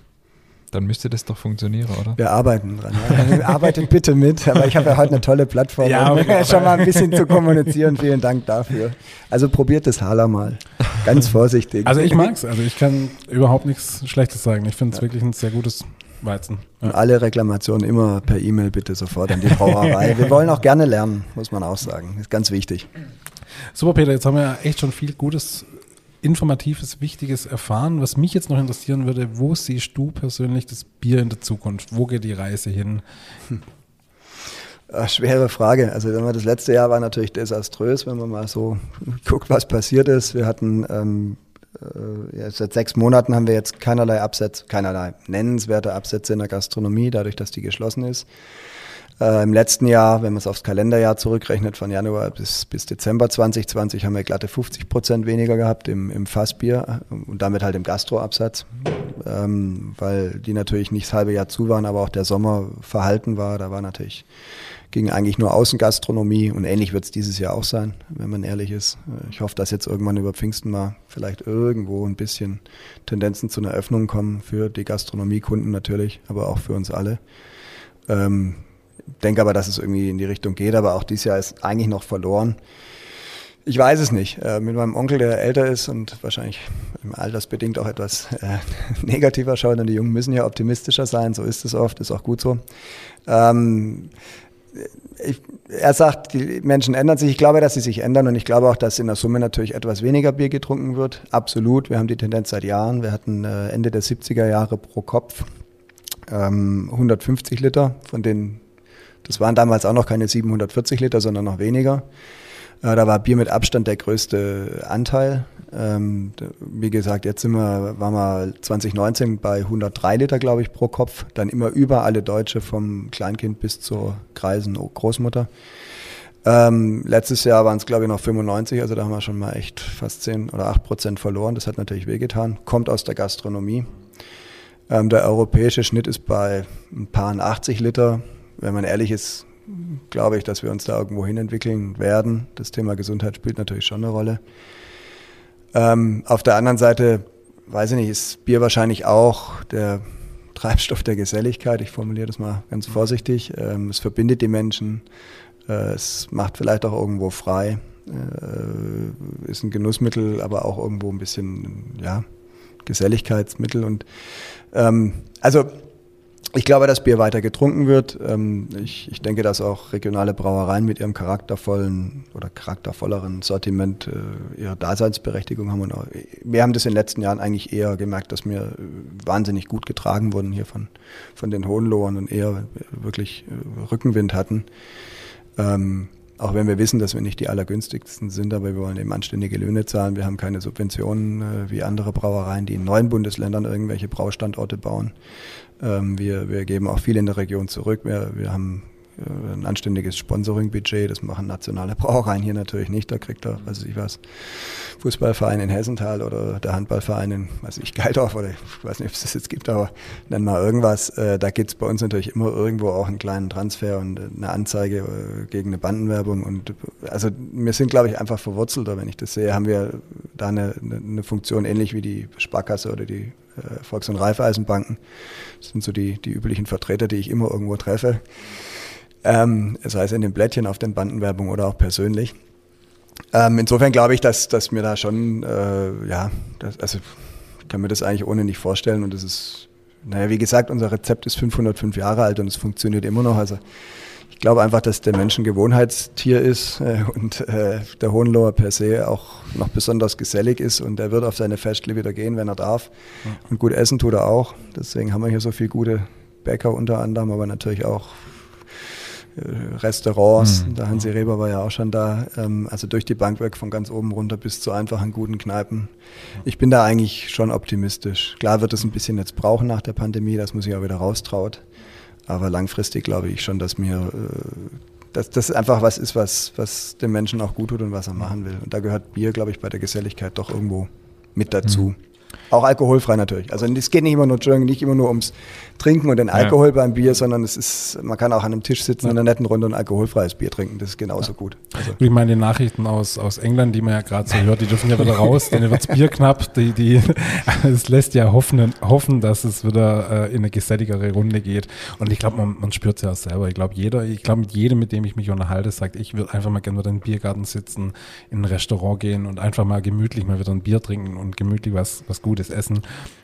dann müsste das doch funktionieren, oder? Wir arbeiten dran. Ja. Arbeitet bitte mit, aber ich habe ja heute eine tolle Plattform, ja, um schon mal ein bisschen zu kommunizieren. Vielen Dank dafür. Also probiert das Hala mal. Ganz vorsichtig. Also ich mag es. Also ich kann überhaupt nichts Schlechtes sagen. Ich finde es ja. wirklich ein sehr gutes Weizen. Ja. Und alle Reklamationen immer per E-Mail bitte sofort an die Brauerei. Wir wollen auch gerne lernen, muss man auch sagen. Ist ganz wichtig. Super, Peter, jetzt haben wir ja echt schon viel Gutes, Informatives, Wichtiges erfahren. Was mich jetzt noch interessieren würde, wo siehst du persönlich das Bier in der Zukunft? Wo geht die Reise hin? Hm. Ach, schwere Frage. Also das letzte Jahr war natürlich desaströs, wenn man mal so guckt, was passiert ist. Wir hatten ähm, äh, seit sechs Monaten haben wir jetzt keinerlei Absätze, keinerlei nennenswerte Absätze in der Gastronomie, dadurch, dass die geschlossen ist. Äh, Im letzten Jahr, wenn man es aufs Kalenderjahr zurückrechnet, von Januar bis, bis Dezember 2020, haben wir glatte 50 Prozent weniger gehabt im, im Fassbier und damit halt im Gastroabsatz, ähm, weil die natürlich nicht das halbe Jahr zu waren, aber auch der Sommer verhalten war. Da war natürlich, ging eigentlich nur Außengastronomie und ähnlich wird es dieses Jahr auch sein, wenn man ehrlich ist. Ich hoffe, dass jetzt irgendwann über Pfingsten mal vielleicht irgendwo ein bisschen Tendenzen zu einer Öffnung kommen für die Gastronomiekunden natürlich, aber auch für uns alle. Ähm, denke aber, dass es irgendwie in die Richtung geht, aber auch dieses Jahr ist eigentlich noch verloren. Ich weiß es nicht. Äh, mit meinem Onkel, der älter ist und wahrscheinlich altersbedingt auch etwas äh, negativer schaut, denn die Jungen müssen ja optimistischer sein, so ist es oft, ist auch gut so. Ähm, ich, er sagt, die Menschen ändern sich. Ich glaube, dass sie sich ändern und ich glaube auch, dass in der Summe natürlich etwas weniger Bier getrunken wird. Absolut. Wir haben die Tendenz seit Jahren. Wir hatten äh, Ende der 70er Jahre pro Kopf ähm, 150 Liter, von denen das waren damals auch noch keine 740 Liter, sondern noch weniger. Äh, da war Bier mit Abstand der größte Anteil. Ähm, wie gesagt, jetzt sind wir, waren wir 2019 bei 103 Liter, glaube ich, pro Kopf. Dann immer über alle Deutsche, vom Kleinkind bis zur Kreisen Großmutter. Ähm, letztes Jahr waren es, glaube ich, noch 95, also da haben wir schon mal echt fast 10 oder 8 Prozent verloren. Das hat natürlich wehgetan. Kommt aus der Gastronomie. Ähm, der europäische Schnitt ist bei ein paar 80 Liter wenn man ehrlich ist, glaube ich, dass wir uns da irgendwo hin entwickeln werden. Das Thema Gesundheit spielt natürlich schon eine Rolle. Ähm, auf der anderen Seite, weiß ich nicht, ist Bier wahrscheinlich auch der Treibstoff der Geselligkeit. Ich formuliere das mal ganz vorsichtig. Ähm, es verbindet die Menschen. Äh, es macht vielleicht auch irgendwo frei. Äh, ist ein Genussmittel, aber auch irgendwo ein bisschen, ja, Geselligkeitsmittel. Und ähm, also ich glaube, dass Bier weiter getrunken wird. Ähm, ich, ich, denke, dass auch regionale Brauereien mit ihrem charaktervollen oder charaktervolleren Sortiment äh, ihre Daseinsberechtigung haben. Und wir haben das in den letzten Jahren eigentlich eher gemerkt, dass wir wahnsinnig gut getragen wurden hier von, von den Hohenlohern und eher wirklich äh, Rückenwind hatten. Ähm, auch wenn wir wissen, dass wir nicht die allergünstigsten sind, aber wir wollen eben anständige Löhne zahlen. Wir haben keine Subventionen äh, wie andere Brauereien, die in neuen Bundesländern irgendwelche Braustandorte bauen. Ähm, wir, wir geben auch viel in der Region zurück. Wir, wir haben äh, ein anständiges Sponsoring-Budget. Das machen nationale Brauereien hier natürlich nicht. Da kriegt er, weiß ich was, Fußballverein in Hessenthal oder der Handballverein in, weiß ich, Geildorf oder ich weiß nicht, ob es das jetzt gibt, aber nenn mal irgendwas. Äh, da gibt es bei uns natürlich immer irgendwo auch einen kleinen Transfer und eine Anzeige äh, gegen eine Bandenwerbung. Und also wir sind, glaube ich, einfach verwurzelter, wenn ich das sehe, haben wir da eine, eine Funktion ähnlich wie die Sparkasse oder die Volks- und Raiffeisenbanken. Das sind so die, die üblichen Vertreter, die ich immer irgendwo treffe. Ähm, sei es in den Blättchen auf den Bandenwerbungen oder auch persönlich. Ähm, insofern glaube ich, dass, dass mir da schon, äh, ja, das, also ich kann mir das eigentlich ohne nicht vorstellen und das ist, naja, wie gesagt, unser Rezept ist 505 Jahre alt und es funktioniert immer noch. Also glaube einfach, dass der Mensch ein Gewohnheitstier ist äh, und äh, der Hohenloher per se auch noch besonders gesellig ist und er wird auf seine Festle wieder gehen, wenn er darf. Ja. Und gut essen tut er auch. Deswegen haben wir hier so viele gute Bäcker unter anderem, aber natürlich auch äh, Restaurants. Mhm. Der Hansi Reber war ja auch schon da. Ähm, also durch die Bank weg von ganz oben runter bis zu einfachen guten Kneipen. Ich bin da eigentlich schon optimistisch. Klar wird es ein bisschen jetzt brauchen nach der Pandemie, dass man sich auch wieder raustraut. Aber langfristig glaube ich schon, dass mir äh, dass das einfach was ist, was, was dem Menschen auch gut tut und was er machen will. Und da gehört Bier, glaube ich, bei der Geselligkeit doch irgendwo mit dazu. Mhm. Auch alkoholfrei natürlich. Also es geht nicht immer nur, nicht immer nur ums Trinken und den Alkohol ja. beim Bier, sondern es ist, man kann auch an einem Tisch sitzen in einer netten Runde und alkoholfreies Bier trinken. Das ist genauso ja. gut. Also. Ich meine, die Nachrichten aus, aus England, die man ja gerade so hört, die dürfen ja wieder raus, denen wird's Bier knapp. Die, die, es lässt ja hoffen, hoffen, dass es wieder äh, in eine geselligere Runde geht. Und ich glaube, man, man spürt es ja auch selber. Ich glaube, jeder, ich glaube, mit jedem, mit dem ich mich unterhalte, sagt, ich würde einfach mal gerne wieder in den Biergarten sitzen, in ein Restaurant gehen und einfach mal gemütlich mal wieder ein Bier trinken und gemütlich was, was Gutes essen.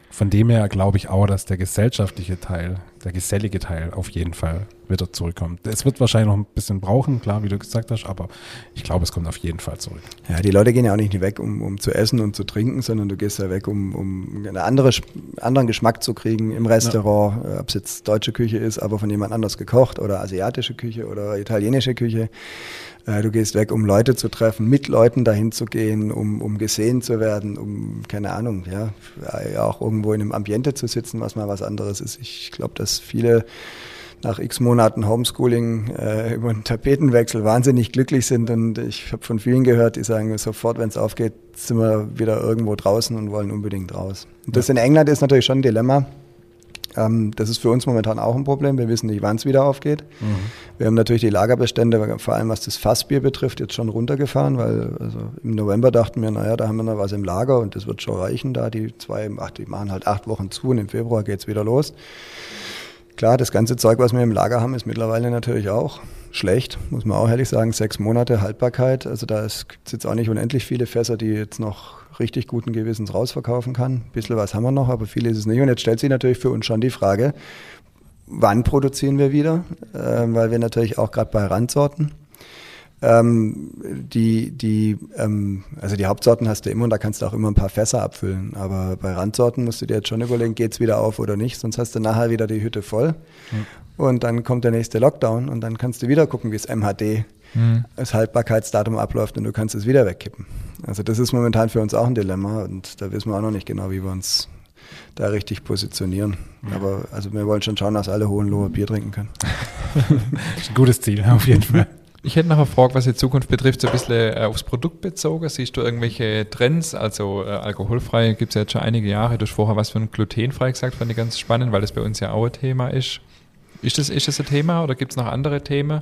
Von dem her glaube ich auch, dass der gesellschaftliche Teil, der gesellige Teil auf jeden Fall wieder zurückkommt. Es wird wahrscheinlich noch ein bisschen brauchen, klar, wie du gesagt hast, aber ich glaube, es kommt auf jeden Fall zurück. Ja, die Leute gehen ja auch nicht weg, um, um zu essen und zu trinken, sondern du gehst ja weg, um, um einen andere, anderen Geschmack zu kriegen im Restaurant, ja. ob es jetzt deutsche Küche ist, aber von jemand anders gekocht oder asiatische Küche oder italienische Küche. Äh, du gehst weg, um Leute zu treffen, mit Leuten dahin zu gehen, um, um gesehen zu werden, um, keine Ahnung, ja, ja, auch irgendwo in einem Ambiente zu sitzen, was mal was anderes ist. Ich glaube, dass viele nach x Monaten Homeschooling äh, über einen Tapetenwechsel wahnsinnig glücklich sind. Und ich habe von vielen gehört, die sagen, sofort, wenn es aufgeht, sind wir wieder irgendwo draußen und wollen unbedingt raus. Und das ja. in England ist natürlich schon ein Dilemma. Ähm, das ist für uns momentan auch ein Problem. Wir wissen nicht, wann es wieder aufgeht. Mhm. Wir haben natürlich die Lagerbestände, vor allem was das Fassbier betrifft, jetzt schon runtergefahren, weil also im November dachten wir, naja, da haben wir noch was im Lager und das wird schon reichen da. Die zwei, ach, die machen halt acht Wochen zu und im Februar geht es wieder los. Klar, das ganze Zeug, was wir im Lager haben, ist mittlerweile natürlich auch schlecht, muss man auch ehrlich sagen. Sechs Monate Haltbarkeit. Also da gibt es jetzt auch nicht unendlich viele Fässer, die jetzt noch richtig guten Gewissens rausverkaufen kann. Ein bisschen was haben wir noch, aber viel ist es nicht. Und jetzt stellt sich natürlich für uns schon die Frage, wann produzieren wir wieder? Äh, weil wir natürlich auch gerade bei Randsorten ähm, die, die, ähm, also die Hauptsorten hast du immer und da kannst du auch immer ein paar Fässer abfüllen. Aber bei Randsorten musst du dir jetzt schon überlegen, geht's wieder auf oder nicht, sonst hast du nachher wieder die Hütte voll. Mhm. Und dann kommt der nächste Lockdown und dann kannst du wieder gucken, wie es MHD mhm. das Haltbarkeitsdatum abläuft und du kannst es wieder wegkippen. Also das ist momentan für uns auch ein Dilemma und da wissen wir auch noch nicht genau, wie wir uns da richtig positionieren. Ja. Aber also wir wollen schon schauen, dass alle Hohenloher Bier trinken können. ein gutes Ziel, auf jeden Fall. Ich hätte noch eine Frage, was die Zukunft betrifft, so ein bisschen äh, aufs Produkt bezogen. Siehst du irgendwelche Trends? Also äh, alkoholfrei gibt es ja jetzt schon einige Jahre. Du hast vorher was von glutenfrei gesagt, fand ich ganz spannend, weil das bei uns ja auch ein Thema ist. Ist das, ist das ein Thema oder gibt es noch andere Themen?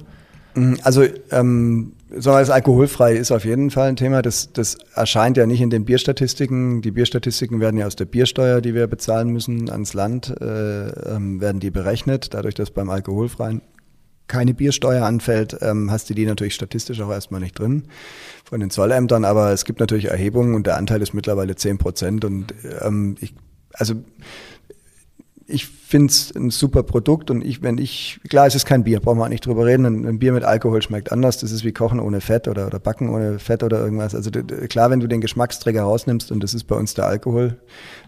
Mm, also ähm, so als alkoholfrei ist auf jeden Fall ein Thema. Das, das erscheint ja nicht in den Bierstatistiken. Die Bierstatistiken werden ja aus der Biersteuer, die wir bezahlen müssen, ans Land, äh, ähm, werden die berechnet. Dadurch, dass beim alkoholfreien keine Biersteuer anfällt, ähm, hast du die natürlich statistisch auch erstmal nicht drin von den Zollämtern, aber es gibt natürlich Erhebungen und der Anteil ist mittlerweile zehn Prozent und ähm, ich, also ich finde es ein super Produkt und ich, wenn ich, klar, es ist kein Bier, brauchen wir auch nicht drüber reden. Ein, ein, Bier mit Alkohol schmeckt anders. Das ist wie Kochen ohne Fett oder, oder Backen ohne Fett oder irgendwas. Also klar, wenn du den Geschmacksträger rausnimmst und das ist bei uns der Alkohol,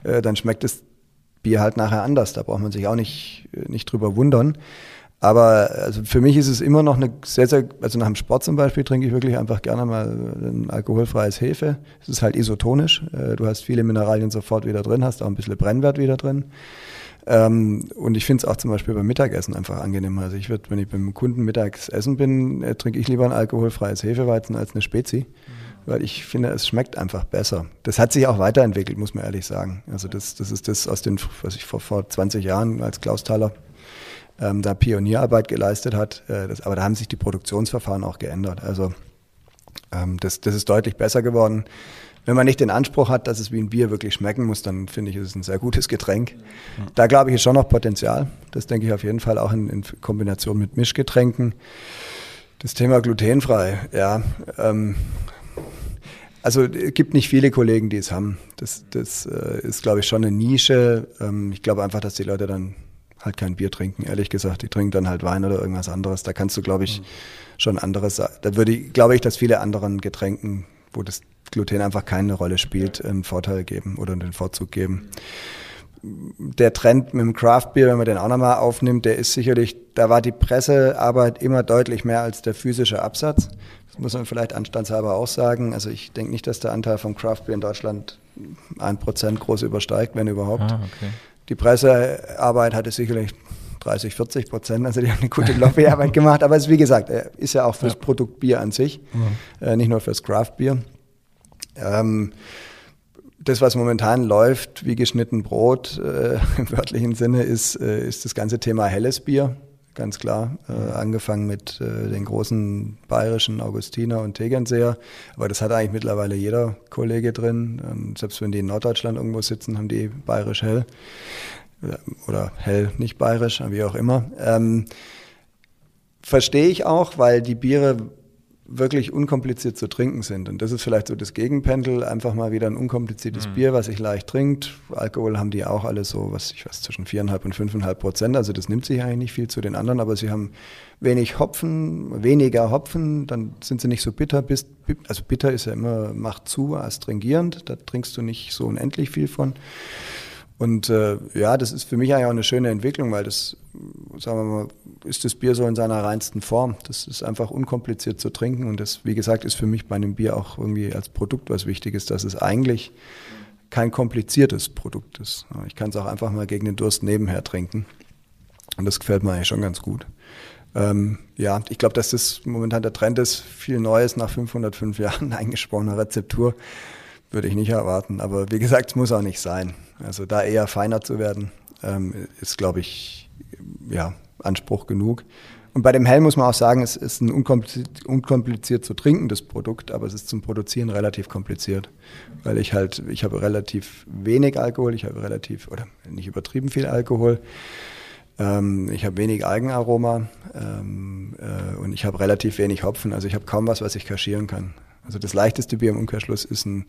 äh, dann schmeckt das Bier halt nachher anders. Da braucht man sich auch nicht, nicht drüber wundern. Aber also für mich ist es immer noch eine sehr, sehr, also nach dem Sport zum Beispiel trinke ich wirklich einfach gerne mal ein alkoholfreies Hefe. Es ist halt isotonisch. Äh, du hast viele Mineralien sofort wieder drin, hast auch ein bisschen Brennwert wieder drin. Ähm, und ich finde es auch zum Beispiel beim Mittagessen einfach angenehm. Also ich würde, wenn ich beim Kunden mittags essen bin, äh, trinke ich lieber ein alkoholfreies Hefeweizen als eine Spezi. Weil ich finde, es schmeckt einfach besser. Das hat sich auch weiterentwickelt, muss man ehrlich sagen. Also das, das ist das aus den, was ich vor, vor 20 Jahren als Klaus Thaler ähm, da Pionierarbeit geleistet hat. Äh, das, aber da haben sich die Produktionsverfahren auch geändert. Also ähm, das, das ist deutlich besser geworden. Wenn man nicht den Anspruch hat, dass es wie ein Bier wirklich schmecken muss, dann finde ich, ist es ein sehr gutes Getränk. Da glaube ich, ist schon noch Potenzial. Das denke ich auf jeden Fall auch in, in Kombination mit Mischgetränken. Das Thema glutenfrei, ja. Ähm, also es gibt nicht viele Kollegen, die es haben. Das, das äh, ist, glaube ich, schon eine Nische. Ähm, ich glaube einfach, dass die Leute dann halt kein Bier trinken, ehrlich gesagt. Die trinken dann halt Wein oder irgendwas anderes. Da kannst du, glaube ich, mhm. schon anderes, da würde ich, glaube ich, dass viele anderen Getränken, wo das Gluten einfach keine Rolle spielt, einen Vorteil geben oder einen Vorzug geben. Der Trend mit dem Craft Beer, wenn man den auch nochmal aufnimmt, der ist sicherlich, da war die Pressearbeit immer deutlich mehr als der physische Absatz. Das muss man vielleicht anstandshalber auch sagen. Also ich denke nicht, dass der Anteil von Craft Beer in Deutschland ein Prozent groß übersteigt, wenn überhaupt. Ah, okay. Die Pressearbeit hatte sicherlich 30, 40 Prozent, also die haben eine gute Lobbyarbeit gemacht. Aber es ist wie gesagt, ist ja auch fürs ja. Produkt Bier an sich, mhm. äh, nicht nur fürs Craft Beer. Ähm, das, was momentan läuft, wie geschnitten Brot äh, im wörtlichen Sinne, ist, äh, ist das ganze Thema helles Bier ganz klar. Äh, angefangen mit äh, den großen bayerischen Augustiner und Tegernseer. Aber das hat eigentlich mittlerweile jeder Kollege drin. Und selbst wenn die in Norddeutschland irgendwo sitzen, haben die bayerisch hell. Oder hell nicht bayerisch, wie auch immer. Ähm, verstehe ich auch, weil die Biere wirklich unkompliziert zu trinken sind. Und das ist vielleicht so das Gegenpendel, einfach mal wieder ein unkompliziertes mhm. Bier, was sich leicht trinkt. Alkohol haben die auch alle so, was ich weiß, zwischen viereinhalb und fünfeinhalb Prozent. Also das nimmt sich eigentlich nicht viel zu den anderen, aber sie haben wenig Hopfen, weniger Hopfen, dann sind sie nicht so bitter. Also bitter ist ja immer, macht zu, astringierend, da trinkst du nicht so unendlich viel von. Und äh, ja, das ist für mich eigentlich auch eine schöne Entwicklung, weil das, sagen wir mal, ist das Bier so in seiner reinsten Form. Das ist einfach unkompliziert zu trinken und das, wie gesagt, ist für mich bei einem Bier auch irgendwie als Produkt was Wichtiges, dass es eigentlich kein kompliziertes Produkt ist. Ich kann es auch einfach mal gegen den Durst nebenher trinken und das gefällt mir eigentlich schon ganz gut. Ähm, ja, ich glaube, dass das momentan der Trend ist, viel Neues nach 505 Jahren eingesprochener Rezeptur würde ich nicht erwarten. Aber wie gesagt, es muss auch nicht sein. Also da eher feiner zu werden, ähm, ist, glaube ich, ja, Anspruch genug. Und bei dem Hell muss man auch sagen, es ist ein unkompliziert, unkompliziert zu trinkendes Produkt, aber es ist zum Produzieren relativ kompliziert, weil ich halt, ich habe relativ wenig Alkohol, ich habe relativ, oder nicht übertrieben viel Alkohol, ähm, ich habe wenig Algenaroma ähm, äh, und ich habe relativ wenig Hopfen, also ich habe kaum was, was ich kaschieren kann. Also das leichteste Bier im Umkehrschluss ist ein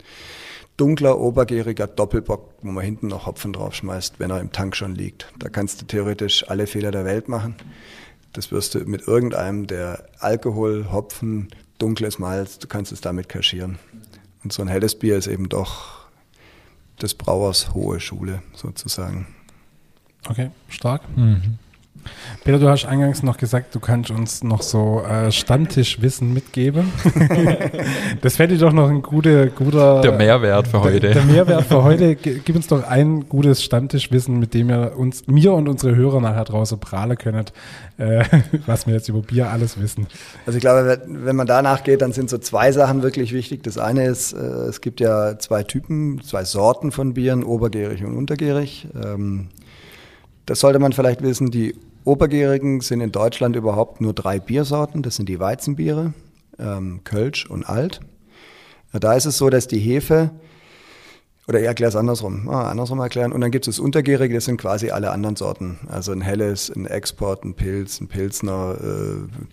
dunkler, obergäriger Doppelbock, wo man hinten noch Hopfen draufschmeißt, wenn er im Tank schon liegt. Da kannst du theoretisch alle Fehler der Welt machen. Das wirst du mit irgendeinem, der Alkohol, Hopfen, dunkles Malz, du kannst es damit kaschieren. Und so ein helles Bier ist eben doch des Brauers hohe Schule sozusagen. Okay, stark. Mhm. Peter, du hast eingangs noch gesagt, du kannst uns noch so äh, Stammtischwissen mitgeben. das fände ich doch noch ein guter, guter. Der Mehrwert für heute. Der, der Mehrwert für heute. Gib uns doch ein gutes Stammtischwissen, mit dem ihr uns, mir und unsere Hörer nachher draußen prahlen könnt, äh, was wir jetzt über Bier alles wissen. Also ich glaube, wenn man danach geht, dann sind so zwei Sachen wirklich wichtig. Das eine ist, äh, es gibt ja zwei Typen, zwei Sorten von Bieren, obergärig und untergärig. Ähm, das sollte man vielleicht wissen. Die Obergärigen sind in Deutschland überhaupt nur drei Biersorten. Das sind die Weizenbiere, ähm, Kölsch und Alt. Da ist es so, dass die Hefe, oder ich erkläre es andersrum, ah, andersrum erklären. Und dann gibt es das Untergärige, das sind quasi alle anderen Sorten. Also ein Helles, ein Export, ein Pilz, ein Pilzner, äh,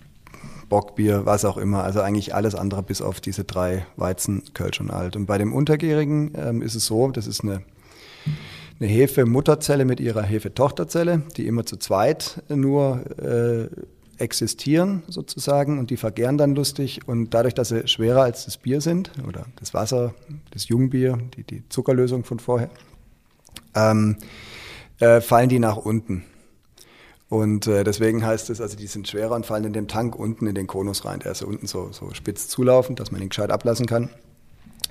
Bockbier, was auch immer. Also eigentlich alles andere bis auf diese drei Weizen, Kölsch und Alt. Und bei dem Untergärigen ähm, ist es so, das ist eine eine Hefe-Mutterzelle mit ihrer Hefe-Tochterzelle, die immer zu zweit nur äh, existieren sozusagen und die vergären dann lustig und dadurch, dass sie schwerer als das Bier sind oder das Wasser, das Jungbier, die, die Zuckerlösung von vorher, ähm, äh, fallen die nach unten. Und äh, deswegen heißt es, also die sind schwerer und fallen in den Tank unten in den Konus rein. Der ist unten so, so spitz zulaufend, dass man ihn gescheit ablassen kann.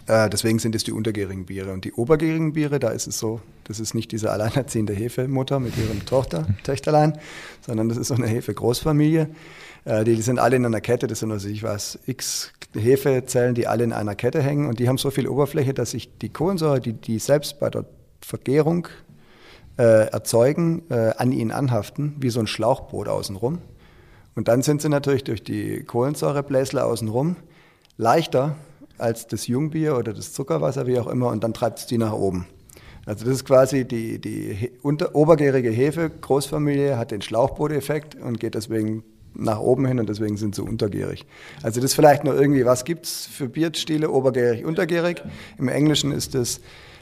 Äh, deswegen sind es die untergärigen Biere. Und die obergärigen Biere, da ist es so, das ist nicht diese alleinerziehende Hefemutter mit ihrem Tochter, Töchterlein, sondern das ist so eine Hefe-Großfamilie. Äh, die, die, sind alle in einer Kette, das sind also ich weiß, x Hefezellen, die alle in einer Kette hängen und die haben so viel Oberfläche, dass sich die Kohlensäure, die, die selbst bei der Vergärung äh, erzeugen, äh, an ihnen anhaften, wie so ein Schlauchboot außenrum. Und dann sind sie natürlich durch die Kohlensäurebläsler außenrum leichter als das Jungbier oder das Zuckerwasser, wie auch immer, und dann treibt es die nach oben. Also das ist quasi die, die unter, obergärige Hefe, Großfamilie, hat den Schlauchbooteffekt und geht deswegen nach oben hin und deswegen sind sie untergärig. Also das ist vielleicht nur irgendwie, was gibt es für Bierstile, obergärig, untergärig? Im Englischen ist es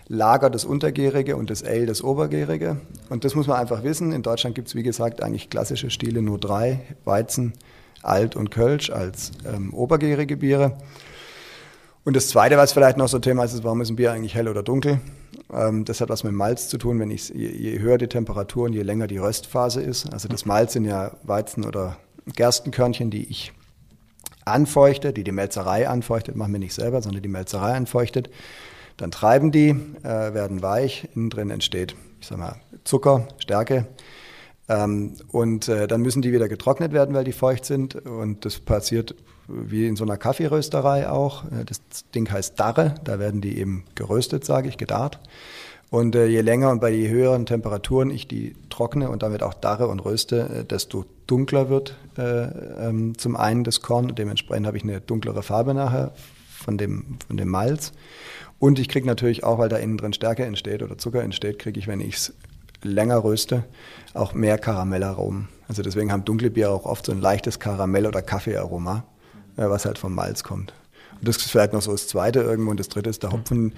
Lager das Untergärige und das Ale das Obergärige. Und das muss man einfach wissen. In Deutschland gibt es, wie gesagt, eigentlich klassische Stile nur drei: Weizen, Alt und Kölsch als ähm, obergärige Biere. Und das Zweite, was vielleicht noch so ein Thema ist, ist, warum ist ein Bier eigentlich hell oder dunkel? Ähm, das hat was mit Malz zu tun. Wenn ich, je, je höher die Temperatur und je länger die Röstphase ist, also das Malz sind ja Weizen- oder Gerstenkörnchen, die ich anfeuchte, die die Melzerei anfeuchtet, machen wir nicht selber, sondern die Melzerei anfeuchtet. Dann treiben die, äh, werden weich, innen drin entsteht, ich sag mal, Zucker, Stärke. Ähm, und äh, dann müssen die wieder getrocknet werden, weil die feucht sind. Und das passiert wie in so einer Kaffeerösterei auch. Äh, das Ding heißt Darre, da werden die eben geröstet, sage ich, gedarrt. Und äh, je länger und bei je höheren Temperaturen ich die trockne und damit auch darre und röste, äh, desto dunkler wird äh, ähm, zum einen das Korn. Dementsprechend habe ich eine dunklere Farbe nachher von dem, von dem Malz. Und ich kriege natürlich auch, weil da innen drin Stärke entsteht oder Zucker entsteht, kriege ich, wenn ich es länger röste, auch mehr Karamellaromen. Also deswegen haben dunkle Biere auch oft so ein leichtes Karamell- oder Kaffeearoma, äh, was halt vom Malz kommt. Und das ist vielleicht noch so das Zweite irgendwo. Und das Dritte ist der Hopfen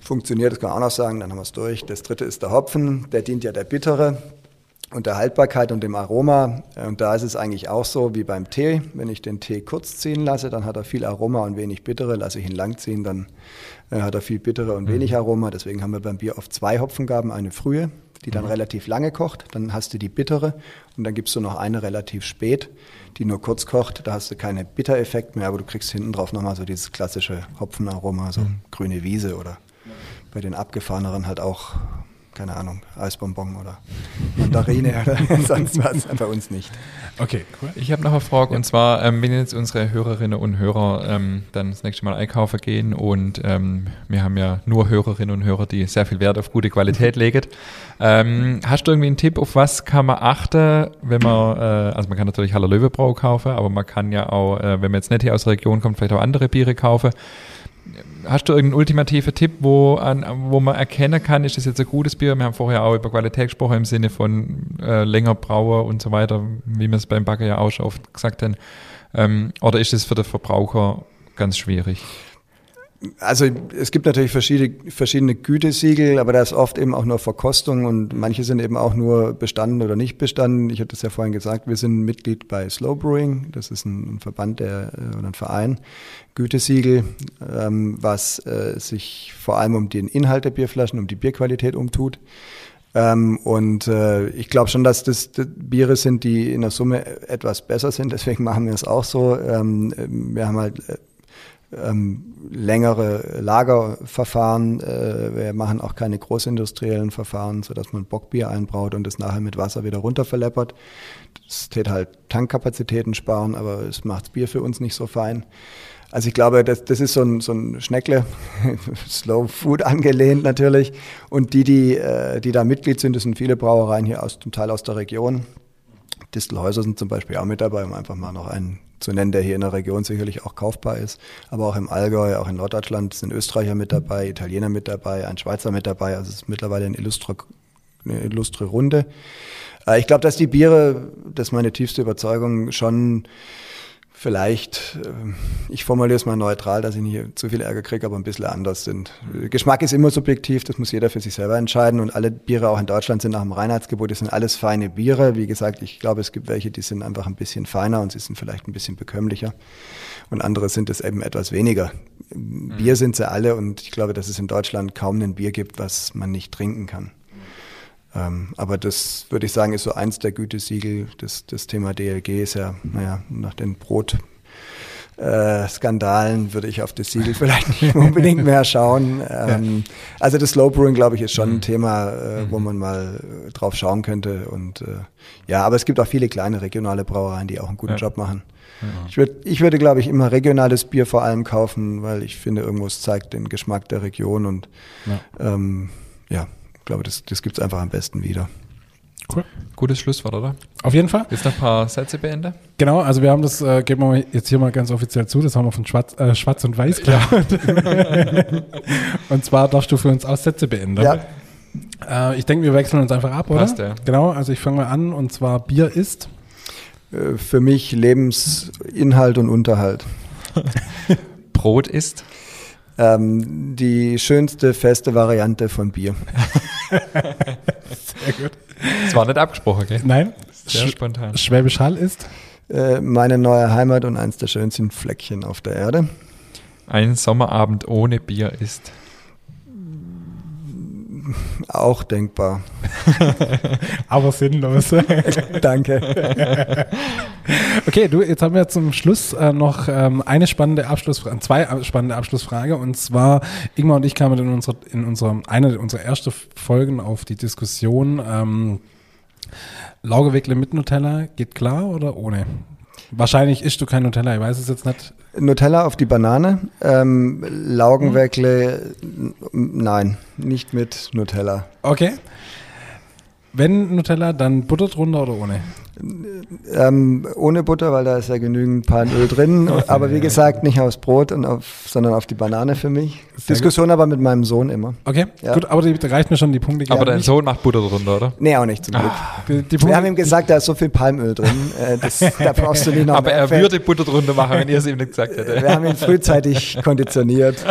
funktioniert, das kann man auch noch sagen, dann haben wir es durch. Das dritte ist der Hopfen, der dient ja der Bittere und der Haltbarkeit und dem Aroma. Und da ist es eigentlich auch so wie beim Tee. Wenn ich den Tee kurz ziehen lasse, dann hat er viel Aroma und wenig Bittere. Lasse ich ihn lang ziehen, dann äh, hat er viel Bittere und wenig mhm. Aroma. Deswegen haben wir beim Bier oft zwei Hopfengaben, eine frühe, die dann mhm. relativ lange kocht. Dann hast du die bittere und dann gibst du noch eine relativ spät, die nur kurz kocht. Da hast du keine Bittereffekt mehr, aber du kriegst hinten drauf nochmal so dieses klassische Hopfenaroma, so mhm. grüne Wiese oder bei den abgefahreneren halt auch, keine Ahnung, Eisbonbon oder Mandarine oder sonst was, bei uns nicht. Okay, cool. Ich habe noch eine Frage und zwar, ähm, wenn jetzt unsere Hörerinnen und Hörer ähm, dann das nächste Mal einkaufen gehen und ähm, wir haben ja nur Hörerinnen und Hörer, die sehr viel Wert auf gute Qualität legen. Ähm, hast du irgendwie einen Tipp, auf was kann man achten, wenn man, äh, also man kann natürlich Haller Löwebrau kaufen, aber man kann ja auch, äh, wenn man jetzt nicht hier aus der Region kommt, vielleicht auch andere Biere kaufen hast du irgendeinen ultimativen Tipp, wo, an, wo man erkennen kann, ist das jetzt ein gutes Bier? Wir haben vorher auch über Qualität gesprochen im Sinne von äh, länger Brauer und so weiter, wie wir es beim Backen ja auch schon oft gesagt haben. Ähm, oder ist es für den Verbraucher ganz schwierig? Also es gibt natürlich verschiedene, verschiedene Gütesiegel, aber da ist oft eben auch nur Verkostung und manche sind eben auch nur bestanden oder nicht bestanden. Ich hatte es ja vorhin gesagt, wir sind Mitglied bei Slow Brewing, das ist ein, Verband der, äh, oder ein Verein, Gütesiegel, ähm, was äh, sich vor allem um den Inhalt der Bierflaschen, um die Bierqualität umtut. Ähm, und äh, ich glaube schon, dass das, das, Biere sind, die in der Summe etwas besser sind. Deswegen machen wir es auch so. Ähm, wir haben halt äh, ähm, längere Lagerverfahren. Äh, wir machen auch keine großindustriellen Verfahren, sodass man Bockbier einbraut und es nachher mit Wasser wieder runterverleppert. Das tät halt Tankkapazitäten sparen, aber es macht Bier für uns nicht so fein. Also ich glaube, das, das ist so ein, so ein Schneckle, Slow Food angelehnt natürlich. Und die, die, äh, die da Mitglied sind, das sind viele Brauereien hier aus, zum Teil aus der Region. Distelhäuser sind zum Beispiel auch mit dabei, um einfach mal noch einen zu nennen, der hier in der Region sicherlich auch kaufbar ist. Aber auch im Allgäu, auch in Norddeutschland sind Österreicher mit dabei, Italiener mit dabei, ein Schweizer mit dabei. Also es ist mittlerweile eine illustre, eine illustre Runde. Äh, ich glaube, dass die Biere, das ist meine tiefste Überzeugung, schon vielleicht, äh, ich formuliere es mal neutral, dass ich nicht zu viel Ärger kriege, aber ein bisschen anders sind. Geschmack ist immer subjektiv, das muss jeder für sich selber entscheiden und alle Biere auch in Deutschland sind nach dem Reinheitsgebot, das sind alles feine Biere. Wie gesagt, ich glaube, es gibt welche, die sind einfach ein bisschen feiner und sie sind vielleicht ein bisschen bekömmlicher und andere sind es eben etwas weniger. Bier mhm. sind sie alle und ich glaube, dass es in Deutschland kaum ein Bier gibt, was man nicht trinken kann. Ähm, aber das würde ich sagen, ist so eins der Gütesiegel. Das, das Thema DLG ist ja, naja, nach den Brot. Äh, Skandalen würde ich auf das Siegel vielleicht nicht unbedingt mehr schauen. Ähm, ja. Also das Slow Brewing, glaube ich, ist schon mhm. ein Thema, äh, mhm. wo man mal äh, drauf schauen könnte. Und äh, ja, aber es gibt auch viele kleine regionale Brauereien, die auch einen guten ja. Job machen. Ja. Ich, würd, ich würde, glaube ich, immer regionales Bier vor allem kaufen, weil ich finde, irgendwo es zeigt den Geschmack der Region und ähm, ja, glaube, das, das gibt es einfach am besten wieder. Cool. Gutes Schlusswort, oder? Auf jeden Fall. Jetzt noch ein paar Sätze beenden. Genau, also wir haben das, äh, geben wir jetzt hier mal ganz offiziell zu, das haben wir von Schwarz, äh, Schwarz und Weiß geklaut. Ja. und zwar darfst du für uns auch Sätze beenden. Ja. Äh, ich denke, wir wechseln uns einfach ab, oder? Passt, ja. Genau, also ich fange mal an und zwar Bier ist? Äh, für mich Lebensinhalt und Unterhalt. Brot ist? Ähm, die schönste feste Variante von Bier. Sehr gut. Das war nicht abgesprochen, gell? Nein. Sehr spontan. Schwäbisch Hall ist? Äh, meine neue Heimat und eins der schönsten Fleckchen auf der Erde. Ein Sommerabend ohne Bier ist? Auch denkbar. Aber sinnlos. Danke. okay, du, jetzt haben wir zum Schluss äh, noch ähm, eine spannende Abschlussfrage, zwei spannende Abschlussfrage. Und zwar, Ingmar und ich kamen in unserer, in unserer, eine unserer ersten Folgen auf die Diskussion, ähm, Laugewickle mit Nutella, geht klar oder ohne? Wahrscheinlich isst du kein Nutella, ich weiß es jetzt nicht. Nutella auf die Banane, ähm, Laugenweckle, hm. nein, nicht mit Nutella. Okay. Wenn Nutella, dann Butter drunter oder ohne? Ähm, ohne Butter, weil da ist ja genügend Palmöl drin. aber wie gesagt, nicht aufs Brot, und auf, sondern auf die Banane für mich. Sehr Diskussion gut. aber mit meinem Sohn immer. Okay, ja. gut, aber die, da reicht mir schon die Punkte. Aber dein Sohn macht Butter drunter, oder? Nee, auch nicht zum Glück. Ah, die, die Wir haben ihm gesagt, da ist so viel Palmöl drin. Äh, das, da brauchst du nicht noch Aber er würde Butter drunter machen, wenn ihr es ihm nicht gesagt hättet. Wir haben ihn frühzeitig konditioniert.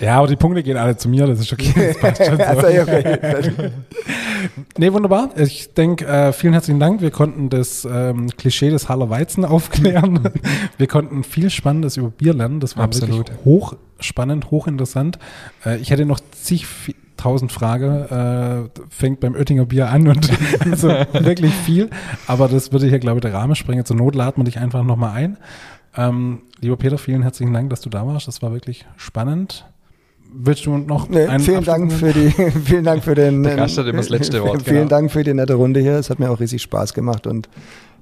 Ja, aber die Punkte gehen alle zu mir, das ist okay. Das passt schon so. also, okay. nee, wunderbar. Ich denke, äh, vielen herzlichen Dank. Wir konnten das ähm, Klischee des Haller Weizen aufklären. Wir konnten viel Spannendes über Bier lernen. Das war Absolut. wirklich hochspannend, hochinteressant. Äh, ich hätte noch zig tausend Fragen, äh, fängt beim Oettinger Bier an und so wirklich viel. Aber das würde hier, glaube ich, der Rahmen sprengen. Zur Not laden wir dich einfach nochmal ein. Ähm, lieber Peter, vielen herzlichen Dank, dass du da warst. Das war wirklich spannend. Willst du noch nee, einen vielen Dank für die vielen Dank für den Der Gast hat immer das letzte Wort. Vielen genau. Dank für die nette Runde hier. Es hat mir auch riesig Spaß gemacht und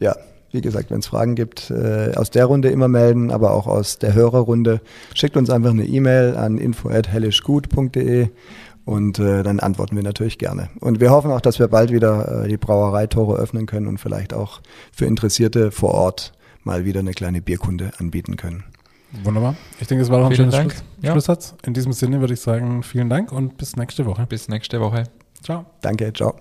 ja, wie gesagt, wenn es Fragen gibt, äh, aus der Runde immer melden, aber auch aus der Hörerrunde. Schickt uns einfach eine E-Mail an info@hellischgut.de und äh, dann antworten wir natürlich gerne. Und wir hoffen auch, dass wir bald wieder äh, die Brauereitore öffnen können und vielleicht auch für Interessierte vor Ort mal wieder eine kleine Bierkunde anbieten können. Wunderbar. Ich denke, es war noch ein schönes Schluss, ja. Schlusssatz. In diesem Sinne würde ich sagen, vielen Dank und bis nächste Woche. Bis nächste Woche. Ciao. Danke, ciao.